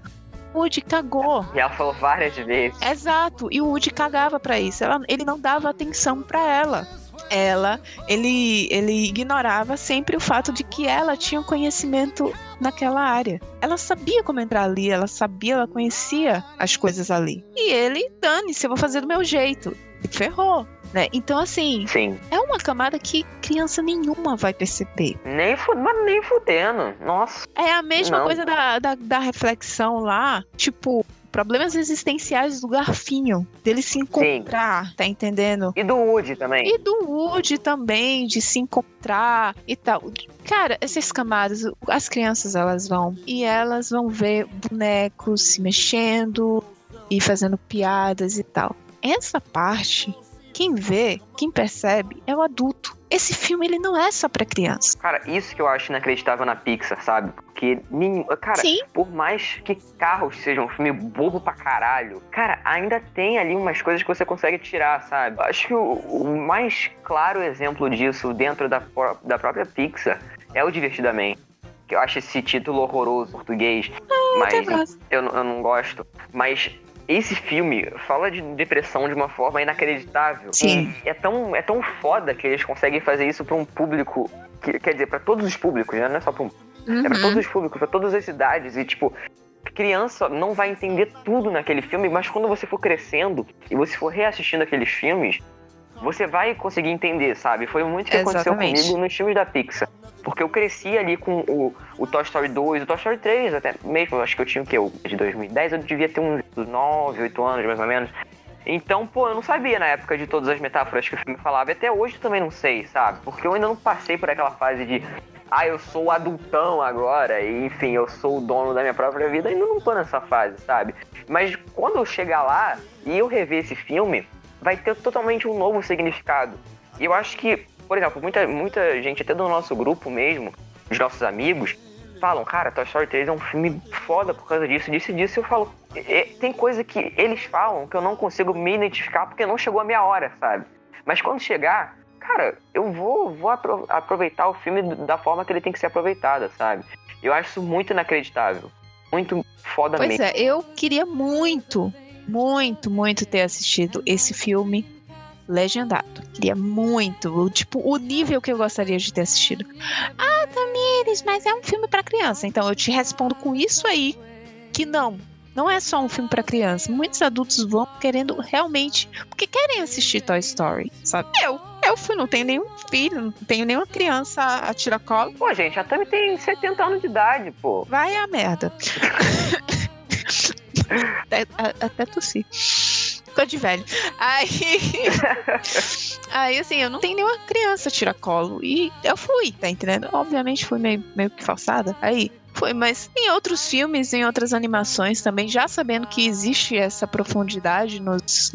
O Woody cagou. E ela falou várias vezes. Exato. E o Woody cagava para isso. Ela, ele não dava atenção para ela. Ela, ele, ele ignorava sempre o fato de que ela tinha um conhecimento naquela área. Ela sabia como entrar ali, ela sabia, ela conhecia as coisas ali. E ele, dane-se, eu vou fazer do meu jeito. E ferrou. Né? Então, assim, Sim. é uma camada que criança nenhuma vai perceber. Nem, mas nem fudendo. Nossa. É a mesma Não. coisa da, da, da reflexão lá, tipo, problemas existenciais do garfinho, dele se encontrar, tá entendendo? E do Woody também. E do Woody também, de se encontrar e tal. Cara, essas camadas, as crianças elas vão e elas vão ver bonecos se mexendo e fazendo piadas e tal. Essa parte, quem vê, quem percebe, é o adulto. Esse filme ele não é só pra criança. Cara, isso que eu acho inacreditável na Pixar, sabe? Porque. Cara, Sim. por mais que Carros seja um filme bobo pra caralho, cara, ainda tem ali umas coisas que você consegue tirar, sabe? Acho que o, o mais claro exemplo disso dentro da, da própria Pixar é o Divertidamente. Que eu acho esse título horroroso português, Tem mas eu, eu não gosto. Mas esse filme fala de depressão de uma forma inacreditável. Sim. E é tão, é tão foda que eles conseguem fazer isso pra um público. Que, quer dizer, pra todos os públicos, né? Não é só pra um. É pra Uhum. todos os públicos, pra todas as idades. E, tipo, criança não vai entender tudo naquele filme, mas quando você for crescendo e você for reassistindo aqueles filmes, você vai conseguir entender, sabe? Foi muito o que aconteceu Exatamente. comigo nos filmes da Pixar. Porque eu cresci ali com o, o Toy Story 2, o Toy Story 3 até mesmo, acho que eu tinha o quê? O de 2010, eu devia ter uns 9, 8 anos mais ou menos. Então, pô, eu não sabia na época de todas as metáforas que o filme falava. E até hoje eu também não sei, sabe? Porque eu ainda não passei por aquela fase de ah, eu sou adultão agora, e enfim, eu sou o dono da minha própria vida, ainda não tô nessa fase, sabe? Mas quando eu chegar lá e eu rever esse filme, vai ter totalmente um novo significado. E eu acho que, por exemplo, muita, muita gente, até do nosso grupo mesmo, os nossos amigos, falam, cara, Toy Story 3 é um filme foda por causa disso, disso e disso. E eu falo, "É, tem coisa que eles falam que eu não consigo me identificar porque não chegou a minha hora, sabe? Mas quando chegar, cara, eu vou, vou apro- aproveitar o filme da forma que ele tem que ser aproveitado, sabe? Eu acho isso muito inacreditável. Muito foda Pois mesmo. é, eu queria muito, muito, muito ter assistido esse filme legendado. Queria muito, o- tipo, o nível que eu gostaria de ter assistido. Ah, Tamires, mas é um filme pra criança. Então eu te respondo com isso aí, que não. Não é só um filme pra criança. Muitos adultos vão querendo realmente, porque querem assistir Toy Story, sabe? Eu, eu fui, não tenho nenhum filho, não tenho nenhuma criança a, a tiracolo. Pô, gente, a Tami tem 70 anos de idade, pô. Vai a merda. até, até tossi. Ficou de velho. Aí. aí, assim, eu não tenho nenhuma criança tiracolo. E eu fui, tá entendendo? Obviamente fui meio, meio que falsada. Aí. Foi, mas em outros filmes, em outras animações também, já sabendo que existe essa profundidade nos,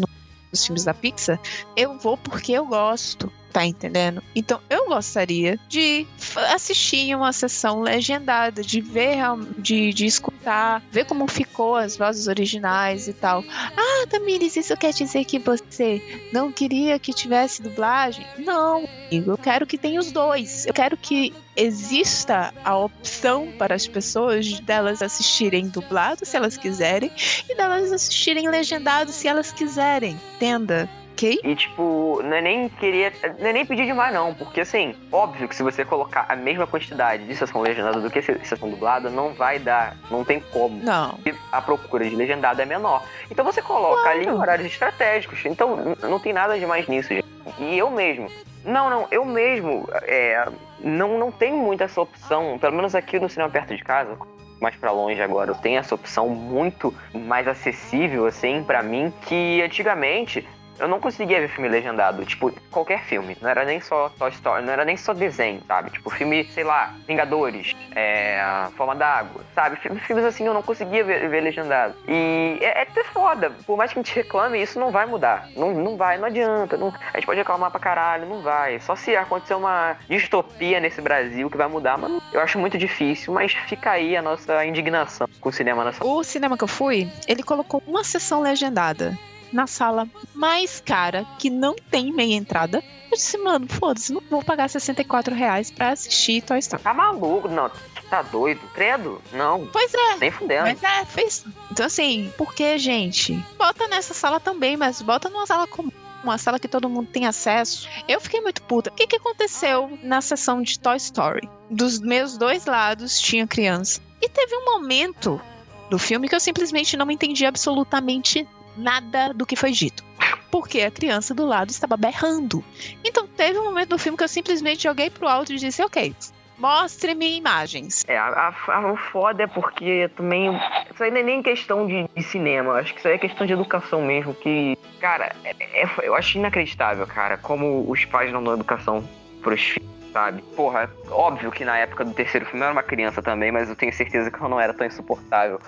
nos filmes da Pixar, eu vou porque eu gosto, tá entendendo? Então eu gostaria de assistir uma sessão legendada, de ver, de, de escutar, ver como ficou as vozes originais e tal. Ah, Tamires, isso quer dizer que você não queria que tivesse dublagem? Não, eu quero que tenha os dois. Eu quero que exista a opção para as pessoas delas assistirem dublado se elas quiserem e delas assistirem legendado se elas quiserem. Entenda? Ok? E, tipo, não é nem querer. Não é nem pedir demais, não. Porque, assim, óbvio que se você colocar a mesma quantidade de sessão legendada do que sessão dublada, não vai dar. Não tem como. Não. Porque A procura de legendado é menor. Então você coloca ali em Claro. horários estratégicos. Então não tem nada demais nisso, gente. E eu mesmo. Não, não, eu mesmo. É, não, não tenho muito essa opção. Pelo menos aqui no cinema perto de casa. Mais pra longe agora, eu tenho essa opção muito mais acessível, assim, pra mim, que antigamente Eu não conseguia ver filme legendado, tipo, qualquer filme. Não era nem só Toy Story, não era nem só desenho, sabe? Tipo, filme, sei lá, Vingadores, é, Forma d'Água, sabe? Filmes assim eu não conseguia ver, ver legendado. E é, é até foda. Por mais que a gente reclame, isso não vai mudar. Não, não vai, não adianta. Não, a gente pode reclamar pra caralho, não vai. Só se acontecer uma distopia nesse Brasil que vai mudar, mas eu acho muito difícil. Mas fica aí a nossa indignação com o cinema nacional. O cinema que eu fui, ele colocou uma sessão legendada na sala mais cara, que não tem meia entrada. Eu disse, mano, foda-se, não vou pagar 64 reais pra assistir Toy Story. Tá maluco? Não, tá doido? Credo? Não. Pois é. Nem fudendo. Mas é, fez. Então, assim, por que, gente? Bota nessa sala também, mas bota numa sala comum. Uma sala que todo mundo tem acesso. Eu fiquei muito puta. O que, que aconteceu na sessão de Toy Story? Dos meus dois lados tinha criança. E teve um momento do filme que eu simplesmente não entendi absolutamente nada do que foi dito. Porque a criança do lado estava berrando. Então teve um momento do filme que eu simplesmente joguei pro alto e disse, ok, Mostre-me imagens. É, a, a, o foda é porque também. Isso aí não é nem questão de, de cinema. Acho que isso aí é questão de educação mesmo. Que, cara, é, é, eu acho inacreditável, cara, como os pais não dão educação pros filhos. Sabe? Porra, óbvio que na época do terceiro filme eu era uma criança também, mas eu tenho certeza que eu não era tão insuportável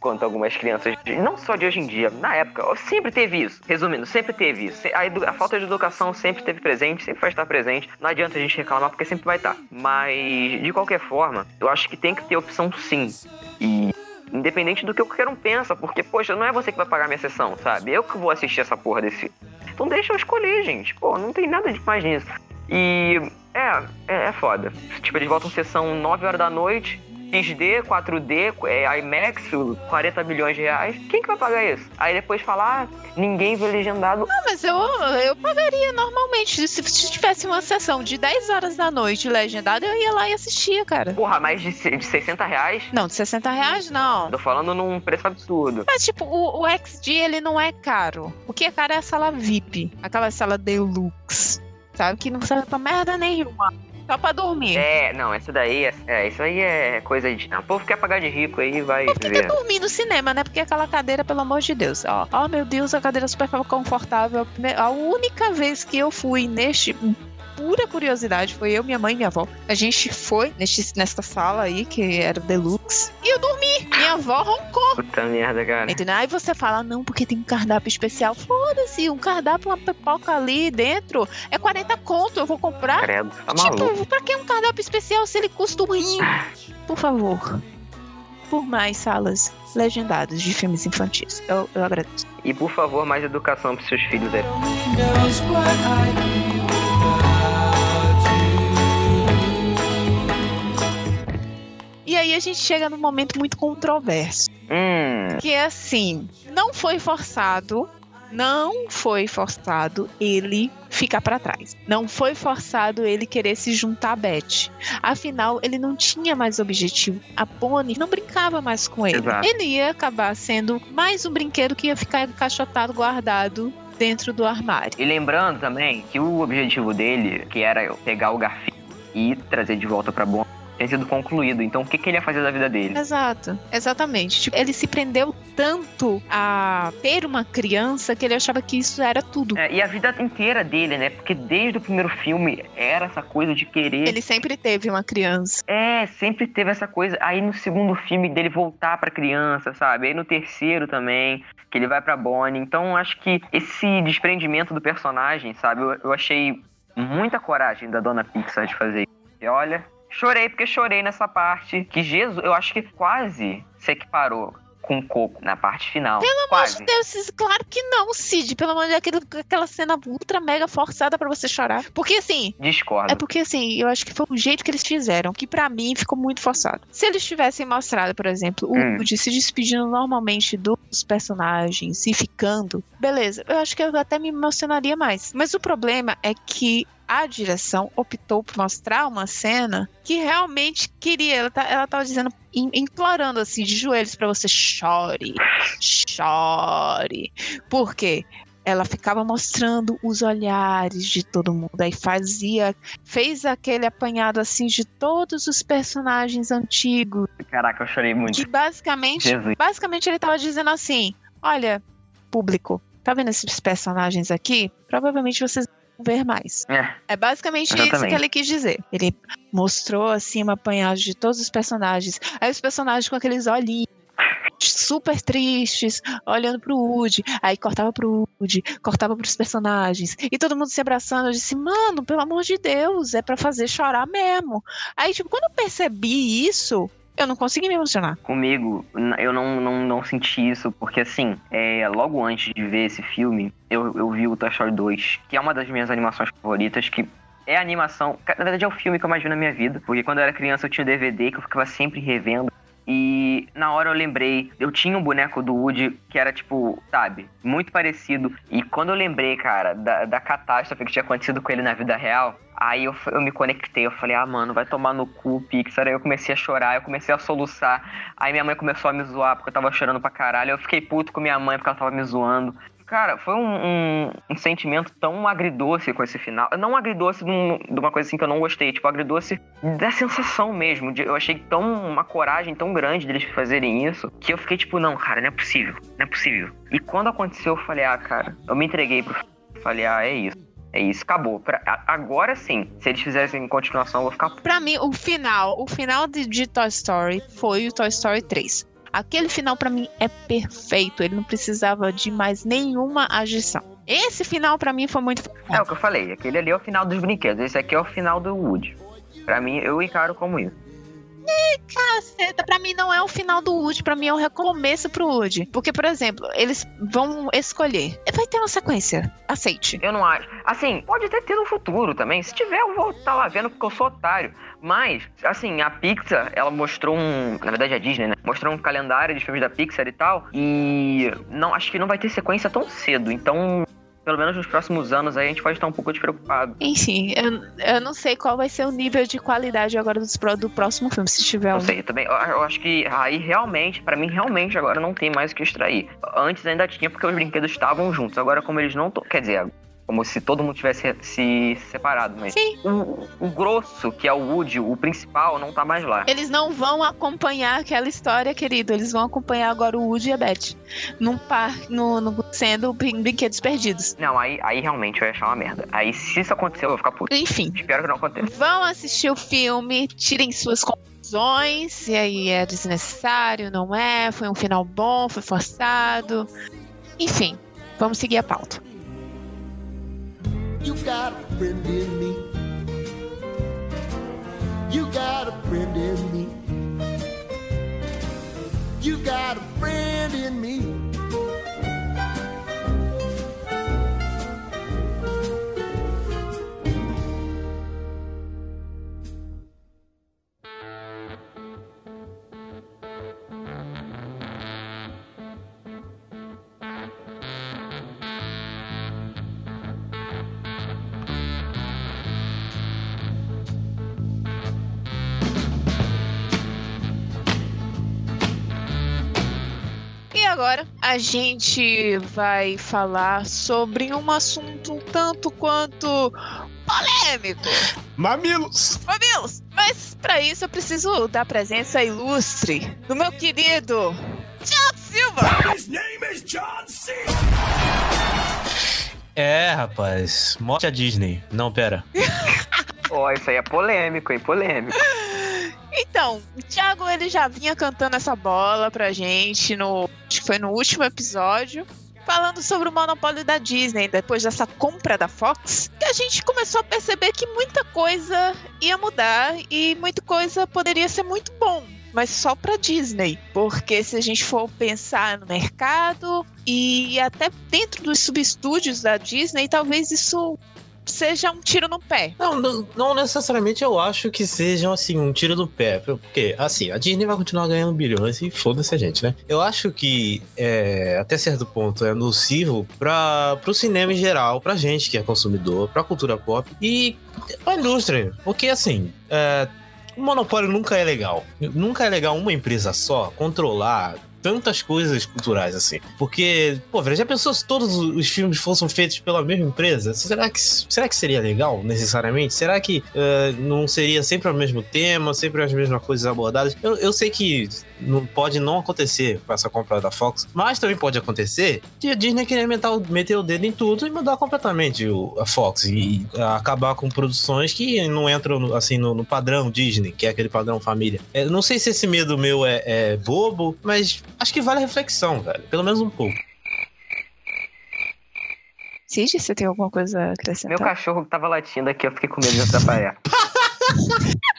quanto algumas crianças, não só de hoje em dia, na época, sempre teve isso. Resumindo, sempre teve isso. A, a, falta de educação sempre teve presente, sempre vai estar presente. Não adianta a gente reclamar porque sempre vai estar. Mas, de qualquer forma, eu acho que tem que ter opção sim. E independente do que qualquer um pensa, porque, poxa, não é você que vai pagar minha sessão, sabe? Eu que vou assistir essa porra desse. Então deixa eu escolher, gente. Pô, não tem nada de mais nisso. E é, é, é foda. Tipo, eles voltam sessão 9 horas da noite, XD, 4D, é, IMAX, 40 milhões de reais. Quem que vai pagar isso? Aí depois falar, ah, ninguém vê legendado. Não, mas eu, eu pagaria normalmente. Se, se tivesse uma sessão de 10 horas da noite legendado, eu ia lá e assistia, cara. Porra, mais de, de 60 reais? Não, de 60 reais não. Tô falando num preço absurdo. Mas, tipo, o, o XD, ele não é caro. O que é caro é a sala VIP. Aquela sala Deluxe. Sabe? Que não serve pra merda nenhuma. Só pra dormir. É, não, essa daí, é, é isso aí é coisa de. O povo quer pagar de rico aí, vai. Por que, que dormir no cinema, né? Porque aquela cadeira, pelo amor de Deus, ó. Oh, meu Deus, a cadeira super confortável. A única vez que eu fui neste pura curiosidade, foi eu, minha mãe e minha avó. A gente foi neste, nesta sala aí, que era deluxe, e eu dormi. Minha avó roncou. Puta merda, cara. Entendeu? Aí você fala, não, porque tem um cardápio especial. Foda-se, um cardápio, uma pipoca ali dentro é 40 conto, eu vou comprar. Credo, tá tipo, maluco. pra que um cardápio especial se ele custa um rim? Por favor. Por mais salas legendadas de filmes infantis. Eu, eu agradeço. E por favor, mais educação pros seus filhos aí. E aí a gente chega num momento muito controverso. Hum. Que é assim, não foi forçado, não foi forçado ele ficar para trás. Não foi forçado ele querer se juntar a Beth. Afinal, ele não tinha mais objetivo. A Bonnie não brincava mais com ele. Exato. Ele ia acabar sendo mais um brinquedo que ia ficar encaixotado, guardado dentro do armário. E lembrando também que o objetivo dele, que era pegar o garfinho e trazer de volta pra Bonnie, tinha sido concluído. Então, o que, que ele ia fazer da vida dele? Exato, exatamente. Tipo, ele se prendeu tanto a ter uma criança que ele achava que isso era tudo. É, e a vida inteira dele, né? Porque desde o primeiro filme era essa coisa de querer. Ele sempre teve uma criança. É, sempre teve essa coisa. Aí no segundo filme dele voltar pra criança, sabe? Aí no terceiro também, que ele vai pra Bonnie. Então acho que esse desprendimento do personagem, sabe? Eu, eu achei muita coragem da dona Pixar de fazer isso. E olha, chorei porque chorei nessa parte. Que Jesus, eu acho que quase se equiparou com o Coco na parte final. Pelo amor de Deus, claro que não, Cid. Pelo amor de Deus, aquela cena ultra mega forçada pra você chorar. Porque assim, Discordo. É porque, assim, eu acho que foi o jeito que eles fizeram, que pra mim ficou muito forçado. Se eles tivessem mostrado, por exemplo, o Hum. Se despedindo normalmente dos personagens e ficando, beleza, eu acho que eu até me emocionaria mais. Mas o problema é que a direção optou por mostrar uma cena que realmente queria. Ela, tá, ela tava dizendo, im- implorando assim, de joelhos pra você chore, chore. Por quê? Ela ficava mostrando os olhares de todo mundo. Aí fazia fez aquele apanhado assim de todos os personagens antigos, Caraca, eu chorei muito. que basicamente, Jesus. basicamente ele tava dizendo assim: "Olha, público, tá vendo esses personagens aqui? Provavelmente vocês ver mais. É. É basicamente isso que Exatamente. ele quis dizer. Ele mostrou assim uma apanhagem de todos os personagens. Aí os personagens com aqueles olhinhos super tristes, olhando pro Woody. Aí cortava pro Woody, cortava pros personagens. E todo mundo se abraçando. Eu disse, mano, pelo amor de Deus, é pra fazer chorar mesmo. Aí, tipo, quando eu percebi isso, eu não consegui me emocionar. Comigo, eu não, não, não senti isso, porque assim, é, logo antes de ver esse filme, eu, eu vi o Toy Story 2, que é uma das minhas animações favoritas, que é a animação, na verdade é o filme que eu mais vi na minha vida, porque quando eu era criança eu tinha DVD que eu ficava sempre revendo. E na hora eu lembrei, eu tinha um boneco do Woody que era tipo, sabe, muito parecido. E quando eu lembrei, cara, da, da catástrofe que tinha acontecido com ele na vida real, aí eu, eu me conectei. Eu falei, ah, mano, vai tomar no cu, Pixar. Aí eu comecei a chorar, eu comecei a soluçar. Aí minha mãe começou a me zoar porque eu tava chorando pra caralho. Eu fiquei puto com minha mãe porque ela tava me zoando. Cara, foi um, um, um sentimento tão agridoce com esse final. Não agridoce de, um- de uma coisa assim que eu não gostei, tipo, agridoce da sensação mesmo. de- eu achei tão uma coragem tão grande deles fazerem isso que eu fiquei tipo, não, cara, não é possível, não é possível. E quando aconteceu, eu falei, ah, cara, eu me entreguei pro. Falei, ah, é isso. É isso, acabou. Pra- agora sim, se eles fizessem continuação, eu vou ficar. Pra mim, o final, o final de, de Toy Story foi o Toy Story 3. Aquele final pra mim é perfeito, ele não precisava de mais nenhuma agição. Esse final pra mim foi muito É o que eu falei, aquele ali é o final dos brinquedos, esse aqui é o final do Woody. Pra mim, eu encaro como isso. Caceta, pra mim não é o final do Woody, pra mim é o recomeço pro Woody. Porque, por exemplo, eles vão escolher. Vai ter uma sequência. Aceite. Eu não acho. Assim, pode até ter no futuro também. Se tiver, eu vou estar lá vendo porque eu sou otário. Mas, assim, a Pixar, ela mostrou um. Na verdade, a Disney, né? Mostrou um calendário de filmes da Pixar e tal. E. não Acho que não vai ter sequência tão cedo. Então, pelo menos nos próximos anos aí, a gente pode estar um pouco despreocupado. Enfim, eu, eu não sei qual vai ser o nível de qualidade agora pro- do próximo filme, se tiver Não um. sei, também. Eu, eu acho que aí realmente, pra mim, realmente agora não tem mais o que extrair. Antes ainda tinha porque os brinquedos estavam juntos. Agora, como eles não estão. Quer dizer, como se todo mundo tivesse se separado, mas. Sim. O, o grosso, que é o Woody, o principal, não tá mais lá. Eles não vão acompanhar aquela história, querido. Eles vão acompanhar agora o Woody e a Beth. Num parque, no, no, sendo brin- brinquedos perdidos. Não, aí, aí realmente eu ia achar uma merda. Aí se isso acontecer, eu vou ficar puto. Enfim, Espero que não aconteça. vão assistir o filme, tirem suas conclusões. Se aí é desnecessário, não é, foi um final bom, foi forçado. Enfim, vamos seguir a pauta. You got a friend in me. You got a friend in me. You got a friend in me. A gente vai falar sobre um assunto um tanto quanto polêmico. Mamilos! Mamilos, mas pra isso eu preciso da presença ilustre do meu querido Thiago Silva. His name is John C. É, rapaz. Morte a Disney. Não, pera. Ó, isso aí é polêmico, hein? Polêmico. Então, o Thiago ele já vinha cantando essa bola pra gente no. Acho que foi no último episódio. Falando sobre o monopólio da Disney, depois dessa compra da Fox, que a gente começou a perceber que muita coisa ia mudar e muita coisa poderia ser muito bom, mas só pra Disney. Porque se a gente for pensar no mercado e até dentro dos subestúdios da Disney, talvez isso seja um tiro no pé. Não, não, não necessariamente eu acho que sejam, assim, um tiro no pé. Porque, assim, a Disney vai continuar ganhando bilhões e foda-se a gente, né? Eu acho que, é, até certo ponto, é nocivo pra, pro cinema em geral, pra gente que é consumidor, pra cultura pop e pra indústria. Porque, assim, é, o monopólio nunca é legal. Nunca é legal uma empresa só controlar tantas coisas culturais assim. Porque, pô, já pensou se todos os filmes fossem feitos pela mesma empresa? Será que, será que seria legal, necessariamente? Será que uh, não seria sempre o mesmo tema, sempre as mesmas coisas abordadas? Eu, eu sei que não pode não acontecer com essa compra da Fox, mas também pode acontecer de a Disney querer meter, meter o dedo em tudo e mudar completamente o, a Fox e, e acabar com produções que não entram assim no, no, padrão Disney, que é aquele padrão família. É, não sei se esse medo meu é, é bobo, mas acho que vale a reflexão, velho. Pelo menos um pouco. Cid, você tem alguma coisa a acrescentar? Meu cachorro tava latindo aqui, eu fiquei com medo de atrapalhar.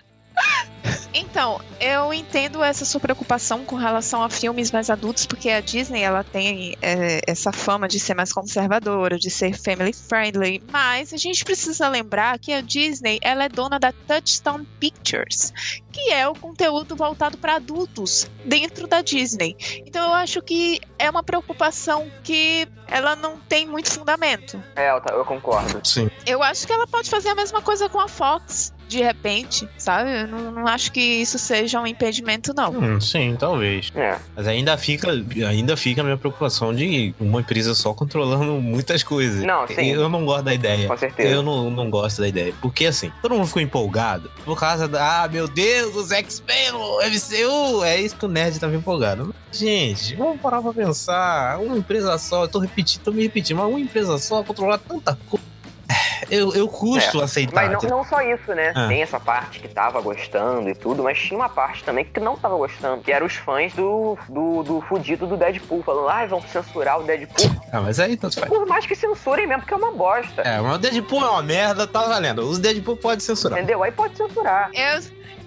Então, eu entendo essa sua preocupação com relação a filmes mais adultos, porque a Disney ela tem é, essa fama de ser mais conservadora, de ser family friendly, mas a gente precisa lembrar que a Disney ela é dona da Touchstone Pictures, que é o conteúdo voltado para adultos dentro da Disney. Então eu acho que é uma preocupação que ela não tem muito fundamento. É, eu concordo. Sim. Eu acho que ela pode fazer a mesma coisa com a Fox de repente, sabe? Eu não, não, acho que isso seja um impedimento, não. Hum, sim, talvez. É. Mas ainda fica, ainda fica a minha preocupação de uma empresa só controlando muitas coisas. Não, sim. Eu não gosto da ideia. Com certeza. Eu não, não gosto da ideia. Porque assim, todo mundo ficou empolgado por causa da, ah, meu Deus, os X-Men, o MCU. É isso que o nerd tava empolgado. Gente, vamos parar pra pensar. Uma empresa só, eu tô repetindo, tô me repetindo, mas uma empresa só controlar tanta coisa eu, eu custo é. aceitar. Mas não, não só isso, né? Ah. Tem essa parte que tava gostando e tudo, mas tinha uma parte também que não tava gostando, que eram os fãs do, do, do fudido do Deadpool, falando, ai, ah, vão censurar o Deadpool. Ah, mas aí tanto faz. Por mais que censurem mesmo, porque é uma bosta. É, mas o Deadpool é uma merda, tá valendo. Os Deadpool pode censurar. Entendeu? Aí pode censurar. Eu,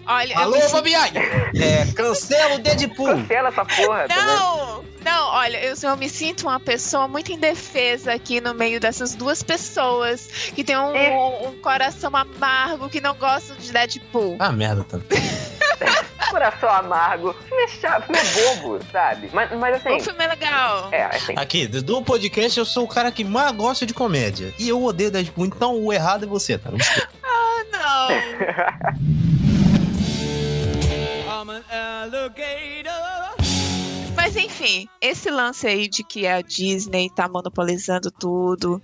Olha, Alô, eu... Fabiane! É, cancela o Deadpool. Cancela essa porra. Não, não, olha, eu, eu me sinto uma pessoa muito indefesa aqui no meio dessas duas pessoas que tem um, um, um coração amargo que não gostam de Deadpool. Ah, merda, tá. coração amargo. Filme é chato, filme é bobo, sabe? Mas, mas assim. O filme é legal. É, assim. Aqui, do podcast, eu sou o cara que mais gosta de comédia. E eu odeio Deadpool, então o errado é você, tá? ah, não. Mas enfim, esse lance aí de que a Disney tá monopolizando tudo,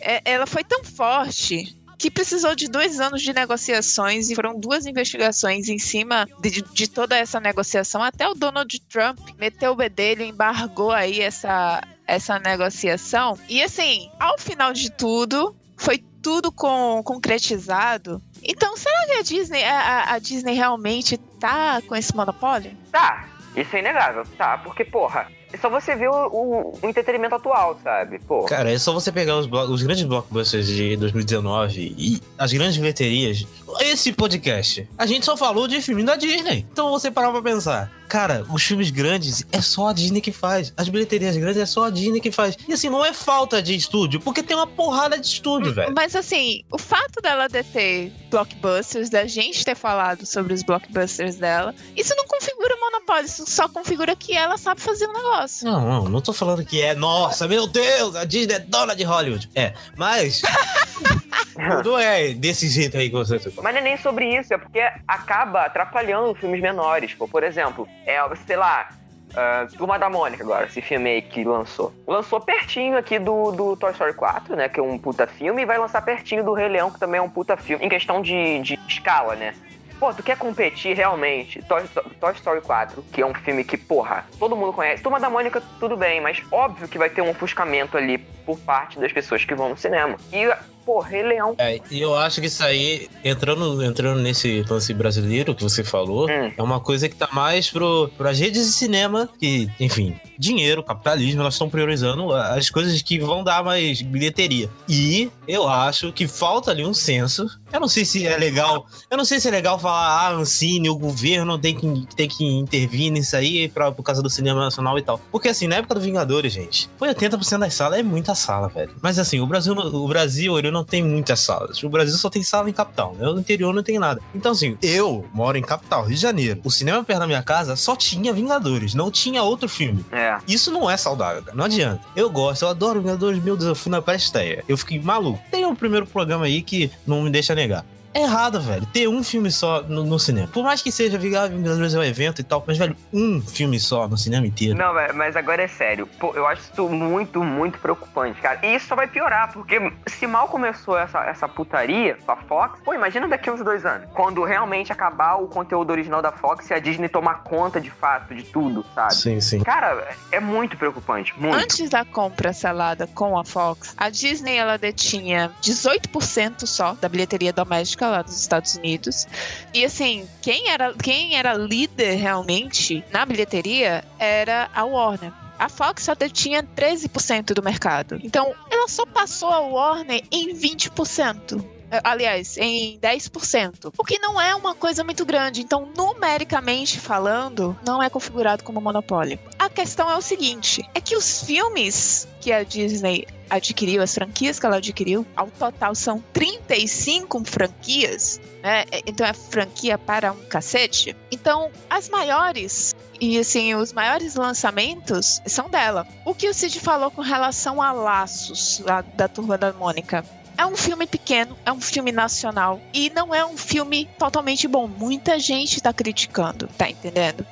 é, ela foi tão forte que precisou de dois anos de negociações e foram duas investigações em cima de, de toda essa negociação. Até o Donald Trump meteu o bedelho, embargou aí essa, essa negociação. E assim, ao final de tudo, foi tudo com, concretizado. Então, será que a Disney, a, a Disney realmente tá com esse monopólio? Tá, isso é inegável, tá? Porque, porra, só você ver o, o, o entretenimento atual, sabe? Pô. Cara, é só você pegar os, os grandes blockbusters de 2019 e as grandes bilheterias. Esse podcast, a gente só falou de filme da Disney. Então você parar pra pensar. Cara, os filmes grandes é só a Disney que faz. As bilheterias grandes é só a Disney que faz. E assim, não é falta de estúdio, porque tem uma porrada de estúdio, velho. Mas assim, o fato dela de ter blockbusters, da gente ter falado sobre os blockbusters dela, isso não configura monopólio, isso só configura que ela sabe fazer um negócio. Não, não, não tô falando que é, nossa, meu Deus, a Disney é dona de Hollywood. É, mas. não é desse jeito aí que você Mas não é nem sobre isso, é porque acaba atrapalhando filmes menores. Pô, por exemplo, é, sei lá, uh, Turma da Mônica agora, esse filme aí que lançou. Lançou pertinho aqui do, do Toy Story 4, né? Que é um puta filme, e vai lançar pertinho do Rei Leão, que também é um puta filme, em questão de, de escala, né? Pô, tu quer competir realmente? Toy, Toy, Story 4, que é um filme que, porra, todo mundo conhece. Turma da Mônica, tudo bem, mas óbvio que vai ter um ofuscamento ali por parte das pessoas que vão no cinema. E pô, Rei Leão. É, e eu acho que isso aí, entrando, entrando nesse lance brasileiro que você falou, hum. é uma coisa que tá mais pro, as redes de cinema, que, enfim, dinheiro, capitalismo, elas estão priorizando as coisas que vão dar mais bilheteria. E eu acho que falta ali um senso. Eu não sei se é legal. Eu não sei se é legal falar, ah, Ancine, o governo tem que, tem que intervir nisso aí pra, por causa do cinema nacional e tal. Porque assim, na época do Vingadores, gente, foi 80% das salas, é muita sala, velho. Mas assim, o Brasil, o Brasil, ele não tem muitas salas. O Brasil só tem sala em capital, né? No interior não tem nada. Então, assim, eu moro em capital, Rio de Janeiro. O cinema perto da minha casa só tinha Vingadores, não tinha outro filme. É. Isso não é saudável, cara. Não adianta. Eu gosto, eu adoro Vingadores, meu Deus, eu fui na pré-estreia. Eu fiquei maluco. Tem um primeiro programa aí que não me deixa negar. É errado, velho. Ter um filme só no, no cinema. Por mais que seja Vingadores é um evento e tal, mas, velho, um filme só no cinema inteiro. Não, velho, mas agora é sério. Pô, eu acho isso muito, muito preocupante, cara. E isso só vai piorar, porque se mal começou essa, essa putaria com a Fox, pô, imagina daqui uns dois anos. Quando realmente acabar o conteúdo original da Fox e a Disney tomar conta de fato de tudo, sabe? Sim, sim. Cara, é muito preocupante. Muito. Antes da compra selada com a Fox, a Disney ela detinha 18% só da bilheteria doméstica lá dos Estados Unidos. E assim, quem era, quem era líder realmente na bilheteria era a Warner. A Fox só detinha 13% do mercado. Então, ela só passou a Warner em 20%. Aliás, em 10%. O que não é uma coisa muito grande. Então, numericamente falando, não é configurado como monopólio. A questão é o seguinte: é que os filmes que a Disney adquiriu, as franquias que ela adquiriu, ao total são 35 franquias, né? Então é franquia para um cacete. Então, as maiores e assim, os maiores lançamentos são dela. O que o Cid falou com relação a Laços, lá da turma da Mônica. É um filme pequeno, é um filme nacional e não é um filme totalmente bom. Muita gente tá criticando, tá entendendo?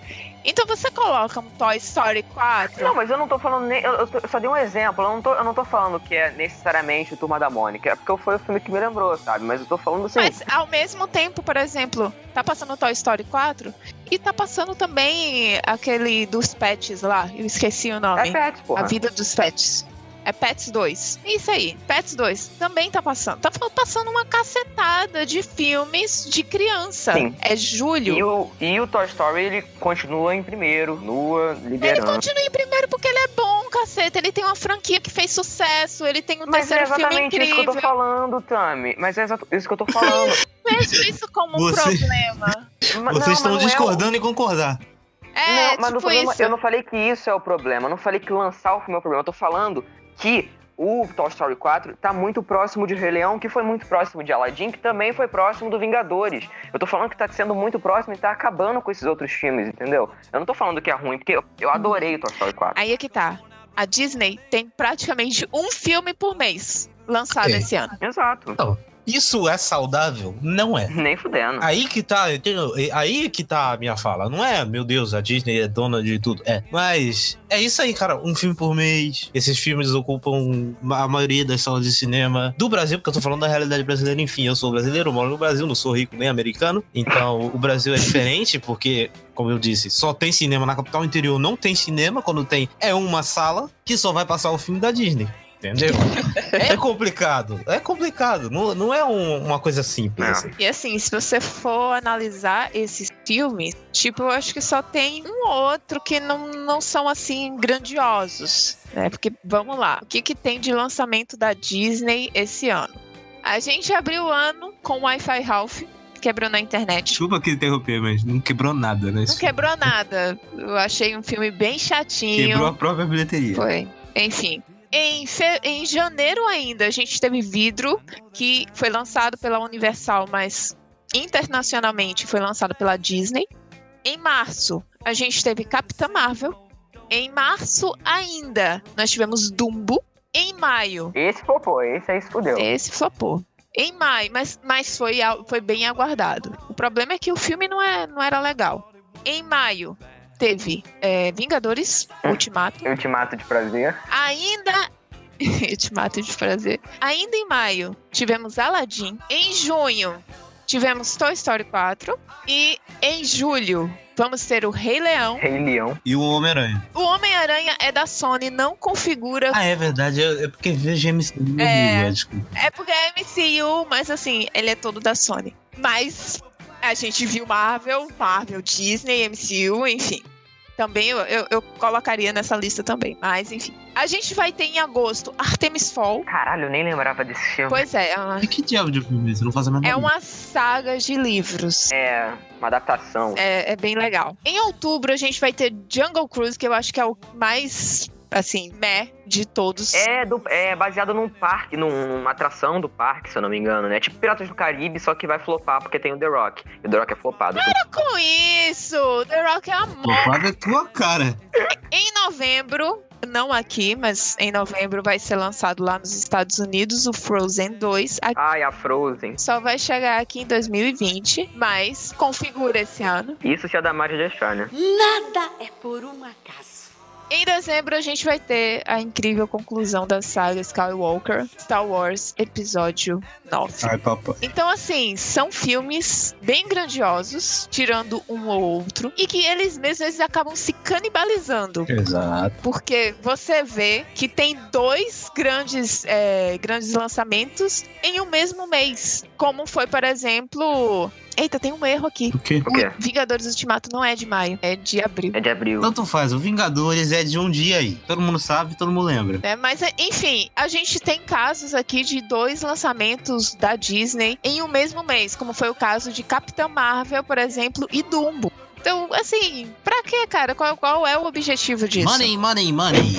Então você coloca um Toy Story 4. Não, mas eu não tô falando nem. Eu, eu tô- eu só dei um exemplo. Eu não, tô, eu não tô falando que é necessariamente o Turma da Mônica. É porque foi o filme que me lembrou, sabe? Mas eu tô falando assim. Mas ao mesmo tempo, por exemplo, tá passando Toy Story 4 e tá passando também aquele dos pets lá. Eu esqueci o é nome. Pets, porra. A vida dos pets. É Pets 2. Isso aí, Pets 2. Também tá passando. Tá passando uma cacetada de filmes de criança. Sim. É julho. E o, e o Toy Story, ele continua em primeiro, nua, Ele liderando. continua em primeiro porque ele é bom, caceta. Ele tem uma franquia que fez sucesso. Ele tem um Mas é terceiro filme exatamente isso que eu incrível. tô falando, Tami. Mas é isso que eu tô falando. Vejo isso como um Você- problema. Não, Vocês mas estão não é o- discordando em concordar. É, não, mas tipo isso. eu não falei que isso é o problema. Eu não falei que lançar o filme é o problema. Eu tô falando que o Toy Story 4 tá muito próximo de Rei Leão, que foi muito próximo de Aladdin, que também foi próximo do Vingadores. Eu tô falando que tá sendo muito próximo e tá acabando com esses outros filmes, entendeu? Eu não tô falando que é ruim, porque eu, adorei o Toy Story 4. Aí é que tá. A Disney tem praticamente um filme por mês lançado É. esse ano. Exato. Isso é saudável? Não é. Nem fudendo. Aí que tá, entendeu? aí que tá a minha fala. Não é, meu Deus, a Disney é dona de tudo. É. Mas é isso aí, cara. Um filme por mês. Esses filmes ocupam a maioria das salas de cinema do Brasil, porque eu tô falando da realidade brasileira. Enfim, eu sou brasileiro, moro no Brasil, não sou rico nem americano. Então o Brasil é diferente, porque, como eu disse, só tem cinema na capital interior, não tem cinema. Quando tem, é uma sala que só vai passar o filme da Disney. Entendeu? É complicado. É complicado. Não, não é um- uma coisa simples. Assim. E assim, se você for analisar esses filmes, tipo, eu acho que só tem um ou outro que não, não são assim grandiosos. Né? Porque, vamos lá, o que, que tem de lançamento da Disney esse ano? A gente abriu o ano com Wi-Fi Ralph, quebrou na internet. Desculpa que interromper, mas não quebrou nada, né? Não quebrou nada. Eu achei um filme bem chatinho. Quebrou a própria bilheteria. Foi. Enfim. Em, fe- em janeiro ainda, a gente teve Vidro, que foi lançado pela Universal, mas internacionalmente foi lançado pela Disney. Em março, a gente teve Capitã Marvel. Em março ainda, nós tivemos Dumbo. Em maio, Esse popô, esse aí fudeu. esse flopou. Em maio, mas, mas foi, foi bem aguardado. O problema é que o filme não, é, não era legal. Em maio, teve é, Vingadores Ultimato. Ultimato de prazer. Ainda. Ultimato de prazer. Ainda em maio, tivemos Aladdin. Em junho, tivemos Toy Story 4. E em julho, vamos ter o Rei Leão. Rei Leão. E o Homem-Aranha. O Homem-Aranha é da Sony, não configura. Ah, é verdade. É, porque vejo MCU. É. É. Desculpa. É porque é MCU, mas assim, ele é todo da Sony. Mas a gente viu Marvel, Marvel, Disney, MCU, enfim. Também eu, eu, eu colocaria nessa lista também. Mas enfim. A gente vai ter em agosto Artemis Fall. Caralho, eu nem lembrava desse filme. Pois é, é uma, E que diabo de filme é esse? Eu não faço a menor é uma saga de livros. É, uma adaptação. É, é bem legal. Em outubro a gente vai ter Jungle Cruise, que eu acho que é o mais, assim, meh de todos. É, do- é baseado num parque, num- numa atração do parque, se eu não me engano, né? Tipo Piratas do Caribe, só que vai flopar porque tem o The Rock. E o The Rock é flopado. Com isso, The Rock é amor. Flopado é tua cara. Em novembro, não aqui, mas em novembro vai ser lançado lá nos Estados Unidos o Frozen 2. Aqui Ai, a Frozen. só vai chegar aqui em 2020, mas configura esse ano. Isso se a Damari deixar, né? Nada é por um acaso. Em dezembro a gente vai ter a incrível conclusão da saga Skywalker, Star Wars Episódio 9. Ai. Então, assim, são filmes bem grandiosos, tirando um ou outro, e que eles mesmos eles acabam se canibalizando. Exato. Porque você vê que tem dois grandes, é, grandes lançamentos em um mesmo mês. Como foi, por exemplo. Eita, tem um erro aqui. O quê? O quê? Vingadores Ultimato não é de maio, é de abril. É de abril. Tanto faz, o Vingadores é de um dia aí. Todo mundo sabe, todo mundo lembra. né? Mas, enfim, a gente tem casos aqui de dois lançamentos da Disney em um mesmo mês, como foi o caso de Capitã Marvel, por exemplo, e Dumbo. Então, assim, pra quê, cara? Qual, qual é o objetivo disso? Money, money, money.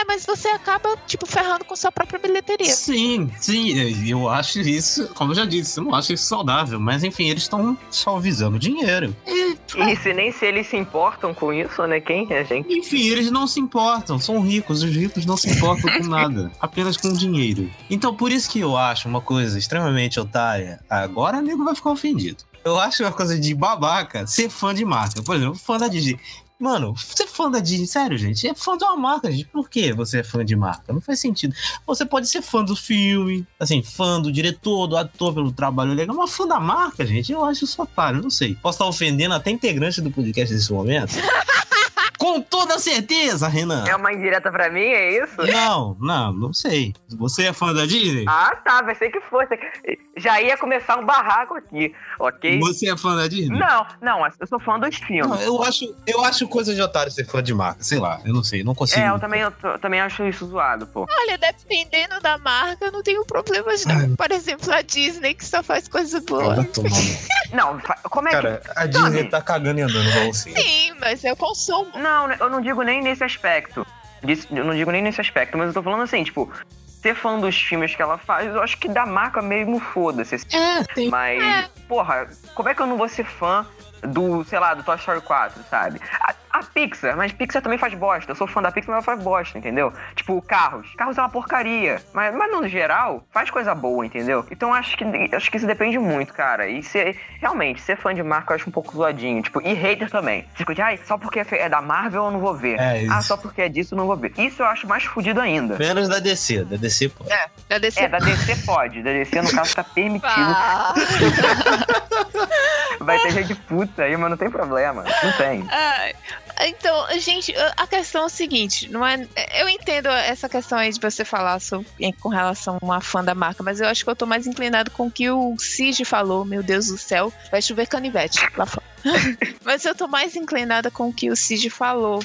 É, mas você acaba, tipo, ferrando com sua própria bilheteria. Sim, sim, eu acho isso, como eu já disse, eu não acho isso saudável, mas enfim, eles estão só visando dinheiro. E, E se nem se eles se importam com isso, né? Quem é a gente? enfim, eles não se importam, são ricos, os ricos não se importam com nada, apenas com dinheiro. Então, por isso que eu acho uma coisa extremamente otária, agora o nego vai ficar ofendido. Eu acho uma coisa de babaca ser fã de marca. Por exemplo, fã da Disney. Mano, ser fã da Disney, sério, gente, é fã de uma marca, gente. Por que você é fã de marca? Não faz sentido. Você pode ser fã do filme, assim, fã do diretor, do ator pelo trabalho legal, mas fã da marca, gente, eu acho isso otário, não sei. Posso estar ofendendo até integrante do podcast nesse momento? Com toda certeza, Renan. É uma indireta pra mim, é isso? Não, não, não sei. Você é fã da Disney? Ah, tá, pensei que fosse. Já ia começar um barraco aqui, ok? Você é fã da Disney? Não, não, eu sou fã dos Não, filmes. eu acho, eu acho coisa de otário ser fã de marca, sei lá, eu não sei, não consigo. É, eu também, eu também acho isso zoado, pô. Olha, dependendo da marca, eu não tenho problemas, não. Por exemplo, a Disney, que só faz coisa boa. No- Não, como é que. Cara, a Disney tá cagando e andando, vamos assim. Sim, mas eu consumo. Não, eu não digo nem nesse aspecto. Eu não digo nem nesse aspecto, mas eu tô falando assim, tipo, ser fã dos filmes que ela faz, eu acho que da marca mesmo foda-se. assim. É, tem. Mas, porra, como é que eu não vou ser fã do, sei lá, do Toy Story 4, sabe? A, Pixar, mas Pixar também faz bosta. Eu sou fã da Pixar, mas ela faz bosta, entendeu? Tipo, Carros. Carros é uma porcaria. Mas, mas no geral, faz coisa boa, entendeu? Então acho que, acho que isso depende muito, cara. E ser, realmente, ser fã de marca eu acho um pouco zoadinho. Tipo, e hater também. Tipo, de, ai, só porque é é da Marvel eu não vou ver. É, isso. ah, só porque é disso eu não vou ver. Isso eu acho mais fudido ainda. Menos da DC, da DC, pô. Da DC. É, da DC pode. Da DC, no caso, tá permitido. Ah. Vai ter gente puta aí, mas não tem problema. Não tem. Ai, Então, gente, a questão é o seguinte, não é, eu entendo essa questão aí de você falar sobre, com relação a uma fã da marca, mas eu acho que eu tô mais inclinado com o que o Cid falou, meu Deus do céu, vai chover canivete lá fora. mas eu tô mais inclinada com o que o Cid falou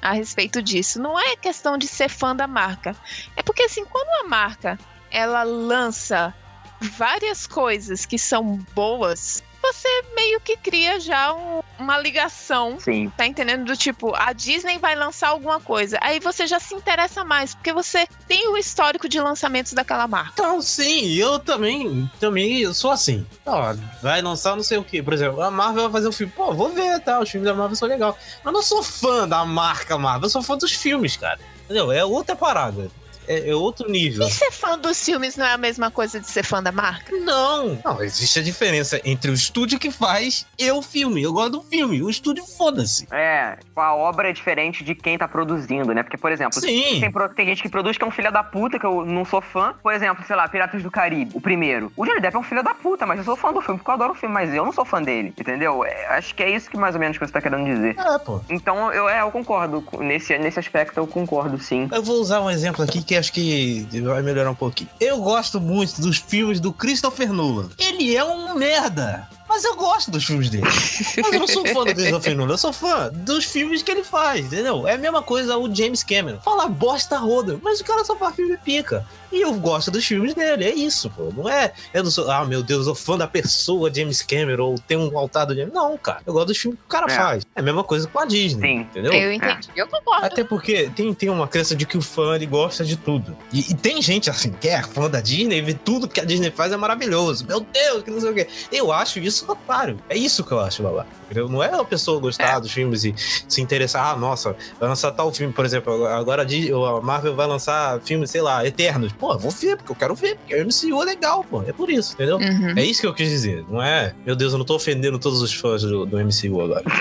a respeito disso. Não é questão de ser fã da marca, é porque assim, quando a marca ela lança várias coisas que são boas, você meio que cria já um- uma ligação Sim. Tá entendendo? Do tipo, a Disney vai lançar alguma coisa. Aí você já se interessa mais, porque você tem o histórico de lançamentos daquela marca. Então, sim, eu também, também eu sou assim. Ó, vai lançar não sei o que. Por exemplo, a Marvel vai fazer um filme. Pô, vou ver, tá? Os filmes da Marvel são legais. Mas eu não sou fã da marca Marvel, eu sou fã dos filmes, cara. Entendeu? É outra parada. É, é outro nível. E ser fã dos filmes não é a mesma coisa de ser fã da marca? Não. Não, existe a diferença entre o estúdio que faz e o filme. Eu gosto do filme. O estúdio, foda-se. É, tipo, a obra é diferente de quem tá produzindo, né? Porque, por exemplo, Sim. tem, tem gente que produz que é um filho da puta, que eu não sou fã. Por exemplo, sei lá, Piratas do Caribe, o primeiro. O Johnny Depp é um filho da puta, mas eu sou fã do filme, porque eu adoro o filme, mas eu não sou fã dele, entendeu? É, acho que é isso que mais ou menos que você tá querendo dizer. É, pô. Então, eu, é, eu concordo. Nesse, nesse aspecto, eu concordo, sim. Eu vou usar um exemplo aqui que acho que vai melhorar um pouquinho. Eu gosto muito dos filmes do Christopher Nolan. Ele é um merda. Mas eu gosto dos filmes dele. Mas eu não sou fã do Christopher Nolan, eu sou fã dos filmes que ele faz, entendeu? É a mesma coisa o James Cameron. Fala bosta roda, mas o cara só faz filme pica. E eu gosto dos filmes dele. É isso, pô. Não é. Eu não sou, ah, meu Deus, eu sou fã da pessoa, James Cameron, ou tem um altar do James. Não, cara. Eu gosto dos filmes que o cara É. faz. É a mesma coisa com a Disney. Sim. Entendeu? Eu entendi, eu concordo. Até porque tem, tem uma crença de que o fã ele gosta de tudo. E, e tem gente assim que é fã da Disney e vê tudo que a Disney faz é maravilhoso. Meu Deus, que não sei o quê. Eu acho isso otário. É isso que eu acho, Babá. Entendeu? Não é a pessoa gostar É. dos filmes e se interessar. Ah, nossa, vai lançar tal filme, por exemplo. Agora a Marvel vai lançar filme, sei lá, Eternos. Pô, eu vou ver, porque eu quero ver. Porque o MCU é legal, pô. É por isso, entendeu? Uhum. É isso que eu quis dizer. Não é, meu Deus, eu não tô ofendendo todos os fãs do, do MCU agora.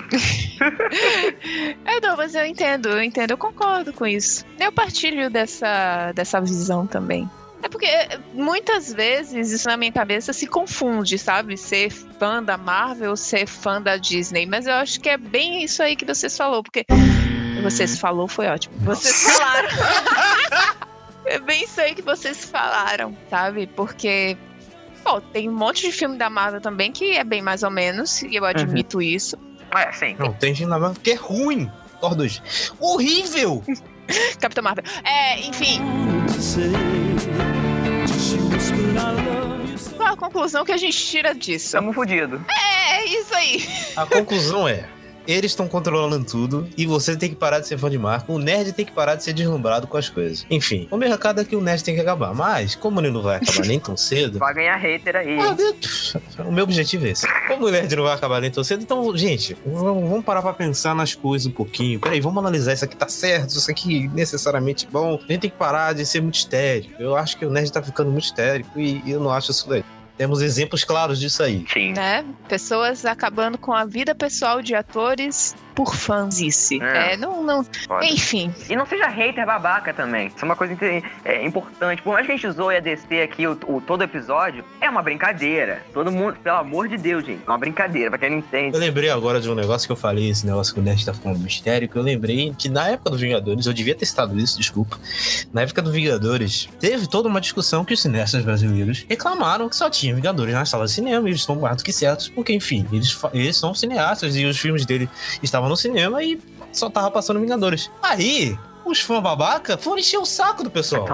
É, não, mas eu entendo, eu entendo, eu concordo com isso. Eu partilho dessa, dessa visão também. É porque é, muitas vezes isso na minha cabeça se confunde, sabe? Ser fã da Marvel ou ser fã da Disney. Mas eu acho que é bem isso aí que vocês falou, porque. Vocês falou foi ótimo. Vocês falaram. é bem isso aí que vocês falaram, sabe? Porque. Pô, tem um monte de filme da Marvel também que é bem mais ou menos, e eu admito isso. É, sim. Não, tem gente na Marvel que é ruim. Thor 2. Horrível! Capitão Marvel. É, enfim. Qual a conclusão que a gente tira disso? Estamos fodidos. É isso aí. A conclusão é: eles estão controlando tudo e você tem que parar de ser fã de marca. O nerd tem que parar de ser deslumbrado com as coisas. Enfim, o meu recado é que o nerd tem que acabar. Mas, como ele não vai acabar nem tão cedo. Vai ganhar hater aí. ah, o meu objetivo é esse. Como o nerd não vai acabar nem tão cedo, então, gente, vamos parar pra pensar nas coisas um pouquinho. Peraí, vamos analisar isso aqui tá certo, isso aqui necessariamente bom. A gente tem que parar de ser muito histérico. Eu acho que o nerd tá ficando muito histérico e eu não acho isso legal. Temos exemplos claros disso aí. Sim. Né? Pessoas acabando com a vida pessoal de atores por fanzice. É. É, não, não. Foda. Enfim. E não seja hater babaca também. Isso é uma coisa é, importante. Por mais que a gente zoe a DC aqui o, o- todo episódio, é uma brincadeira. Todo mundo, pelo amor de Deus, gente. É uma brincadeira, pra quem não entende. Eu lembrei agora de um negócio que eu falei, esse negócio que o Nerd tá ficando mistério, que eu lembrei que na época do Vingadores, eu devia ter citado isso, desculpa. Na época do Vingadores, teve toda uma discussão que os cineastas brasileiros reclamaram que só tinha Vingadores na sala de cinema, e eles estão mais do que certos, porque, enfim, eles, eles são cineastas e os filmes dele estavam no cinema e só tava passando Vingadores. Aí, os fãs babaca foram encher o saco do pessoal.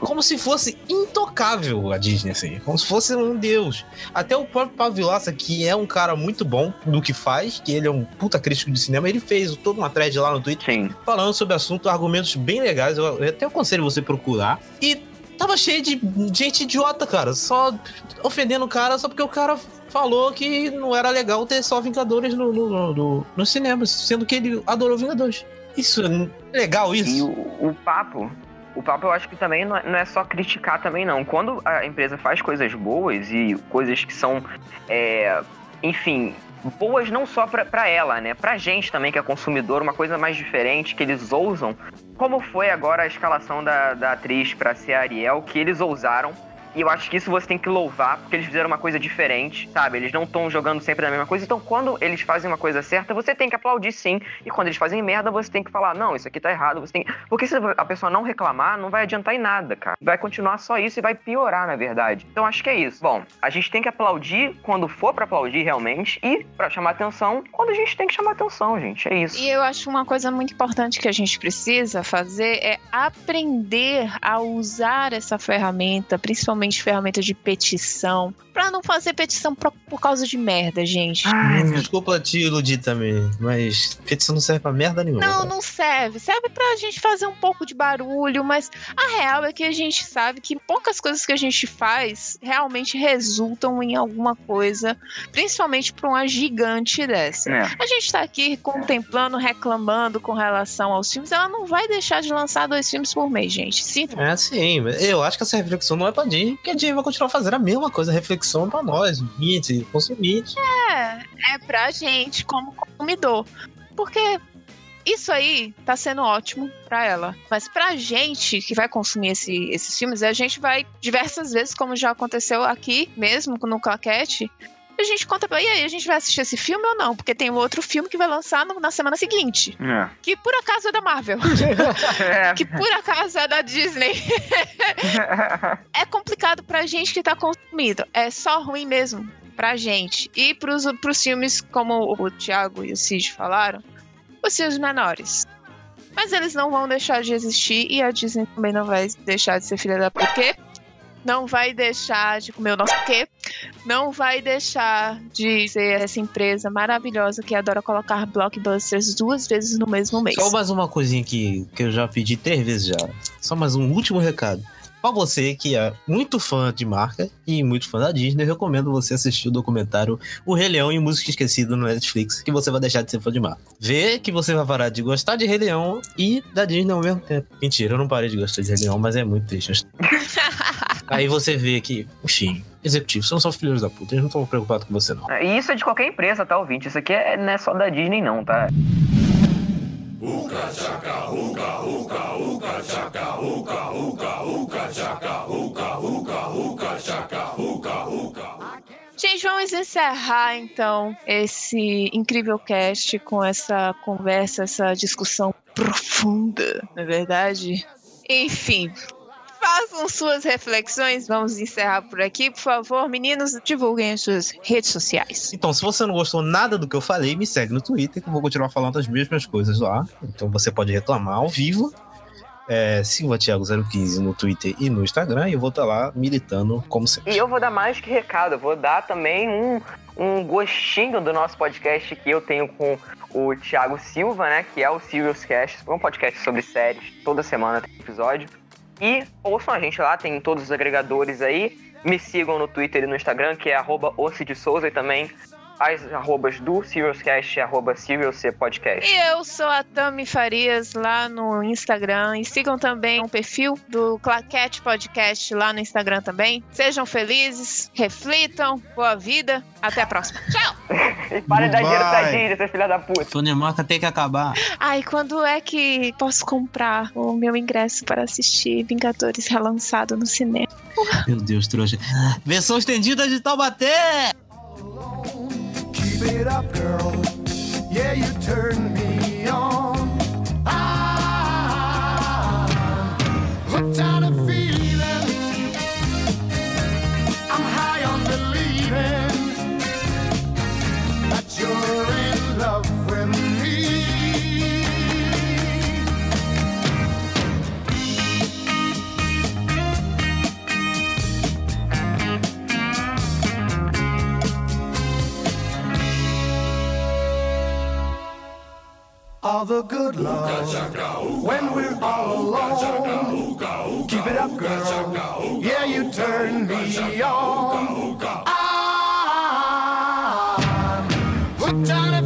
Como se fosse intocável a Disney, assim. Como se fosse um deus. Até o próprio Pablo Vilaça, que é um cara muito bom no que faz, que ele é um puta crítico de cinema, ele fez toda uma thread lá no Twitter Sim. falando sobre o assunto, argumentos bem legais. Eu, eu até aconselho você procurar. E tava cheio de gente idiota, cara. Só ofendendo o cara só porque o cara falou que não era legal ter só Vingadores no, no, no, no, cinema, sendo que ele adorou Vingadores. Isso é legal, E isso? o, o papo. O papo eu acho que também não é, não é só criticar também, não. Quando a empresa faz coisas boas e coisas que são. é, enfim. Boas não só pra, pra ela, né? Pra gente também, que é consumidor, uma coisa mais diferente que eles ousam. Como foi agora a escalação da, da atriz pra ser a Ariel, que eles ousaram. E eu acho que isso você tem que louvar, porque eles fizeram uma coisa diferente, sabe? Eles não estão jogando sempre a mesma coisa. Então, quando eles fazem uma coisa certa, você tem que aplaudir sim. E quando eles fazem merda, você tem que falar, não, isso aqui tá errado. Você tem... Porque se a pessoa não reclamar, não vai adiantar em nada, cara. Vai continuar só isso e vai piorar, na verdade. Então, acho que é isso. Bom, a gente tem que aplaudir quando for pra aplaudir realmente e pra chamar atenção quando a gente tem que chamar atenção, gente. É isso. E eu acho uma coisa muito importante que a gente precisa fazer é aprender a usar essa ferramenta, principalmente ferramenta de petição, pra não fazer petição por, por causa de merda, gente. Hum, Desculpa te iludir também, mas petição não serve pra merda nenhuma. Não, cara. não serve. Serve pra gente fazer um pouco de barulho, mas a real é que a gente sabe que poucas coisas que a gente faz realmente resultam em alguma coisa, principalmente pra uma gigante dessa. É. A gente tá aqui contemplando, reclamando com relação aos filmes. Ela não vai deixar de lançar dois filmes por mês, gente. Sinto. É sim, eu acho que essa reflexão não é pra Disney, porque a Disney vai continuar fazendo a mesma coisa, a reflexão pra nós, ouvintes, consumidores. É, é pra gente como consumidor. Porque isso aí tá sendo ótimo pra ela. Mas pra gente que vai consumir esse- esses filmes, a gente vai diversas vezes, como já aconteceu aqui mesmo no Claquete. A gente conta, e aí, a gente vai assistir esse filme ou não? Porque tem um outro filme que vai lançar no- na semana seguinte. É. Que por acaso é da Marvel. É. que por acaso é da Disney. é complicado pra gente que tá consumindo. É só ruim mesmo pra gente. E pros, pros filmes, como o Thiago e o Cid falaram, os filmes menores. Mas eles não vão deixar de existir e a Disney também não vai deixar de ser filha da puta. Porque não vai deixar de comer o nosso quê, não vai deixar de ser essa empresa maravilhosa que adora colocar blockbusters duas vezes no mesmo mês. Só mais uma coisinha que, que eu já pedi três vezes já. Só mais um último recado. Pra você que é muito fã de marca e muito fã da Disney, eu recomendo você assistir o documentário O Rei Leão e Música Esquecida no Netflix, que você vai deixar de ser fã de marca. Vê que você vai parar de gostar de Rei Leão e da Disney ao mesmo tempo. Mentira, eu não parei de gostar de Rei Leão, mas é muito triste. Aí você vê que, enfim, executivos são só filhos da puta, eles não estão preocupados com você, não. E isso é de qualquer empresa, tá, ouvinte? Isso aqui é, não é só da Disney, não, tá? Gente, vamos encerrar então esse incrível cast com essa conversa, essa discussão profunda, não é verdade? Enfim, façam suas reflexões. Vamos encerrar por aqui. Por favor, meninos, divulguem as suas redes sociais. Então, se você não gostou nada do que eu falei, me segue no Twitter, que eu vou continuar falando as mesmas coisas lá. Então você pode reclamar ao vivo. É, Silva Thiago015 no Twitter e no Instagram, e eu vou estar lá militando como sempre. E eu vou dar mais que recado, eu vou dar também um, um gostinho do nosso podcast que eu tenho com o Thiago Silva, né? Que é o Serious Cast, um podcast sobre séries. Toda semana tem episódio. E ouçam a gente lá, tem todos os agregadores aí. Me sigam no Twitter e no Instagram, que é arroba Souza, e também as arrobas do SiriusCast, arroba SiriusC Podcast. E eu sou a Tami Farias lá no Instagram. E sigam também o perfil do Claquete Podcast lá no Instagram também. Sejam felizes, reflitam, boa vida. Até a próxima. Tchau! E para de dar dinheiro pra seus filha da puta. Tony Marca tem que acabar. Ai, quando é que posso comprar o meu ingresso para assistir Vingadores relançado no cinema? Meu Deus, trouxa. Versão estendida de Taubaté! Keep it up, girl. Yeah, you turn me on. Ah. I'm hooked all the good love when we're all alone. Keep it up, girl. Yeah, you turn me on. I'm hooked on a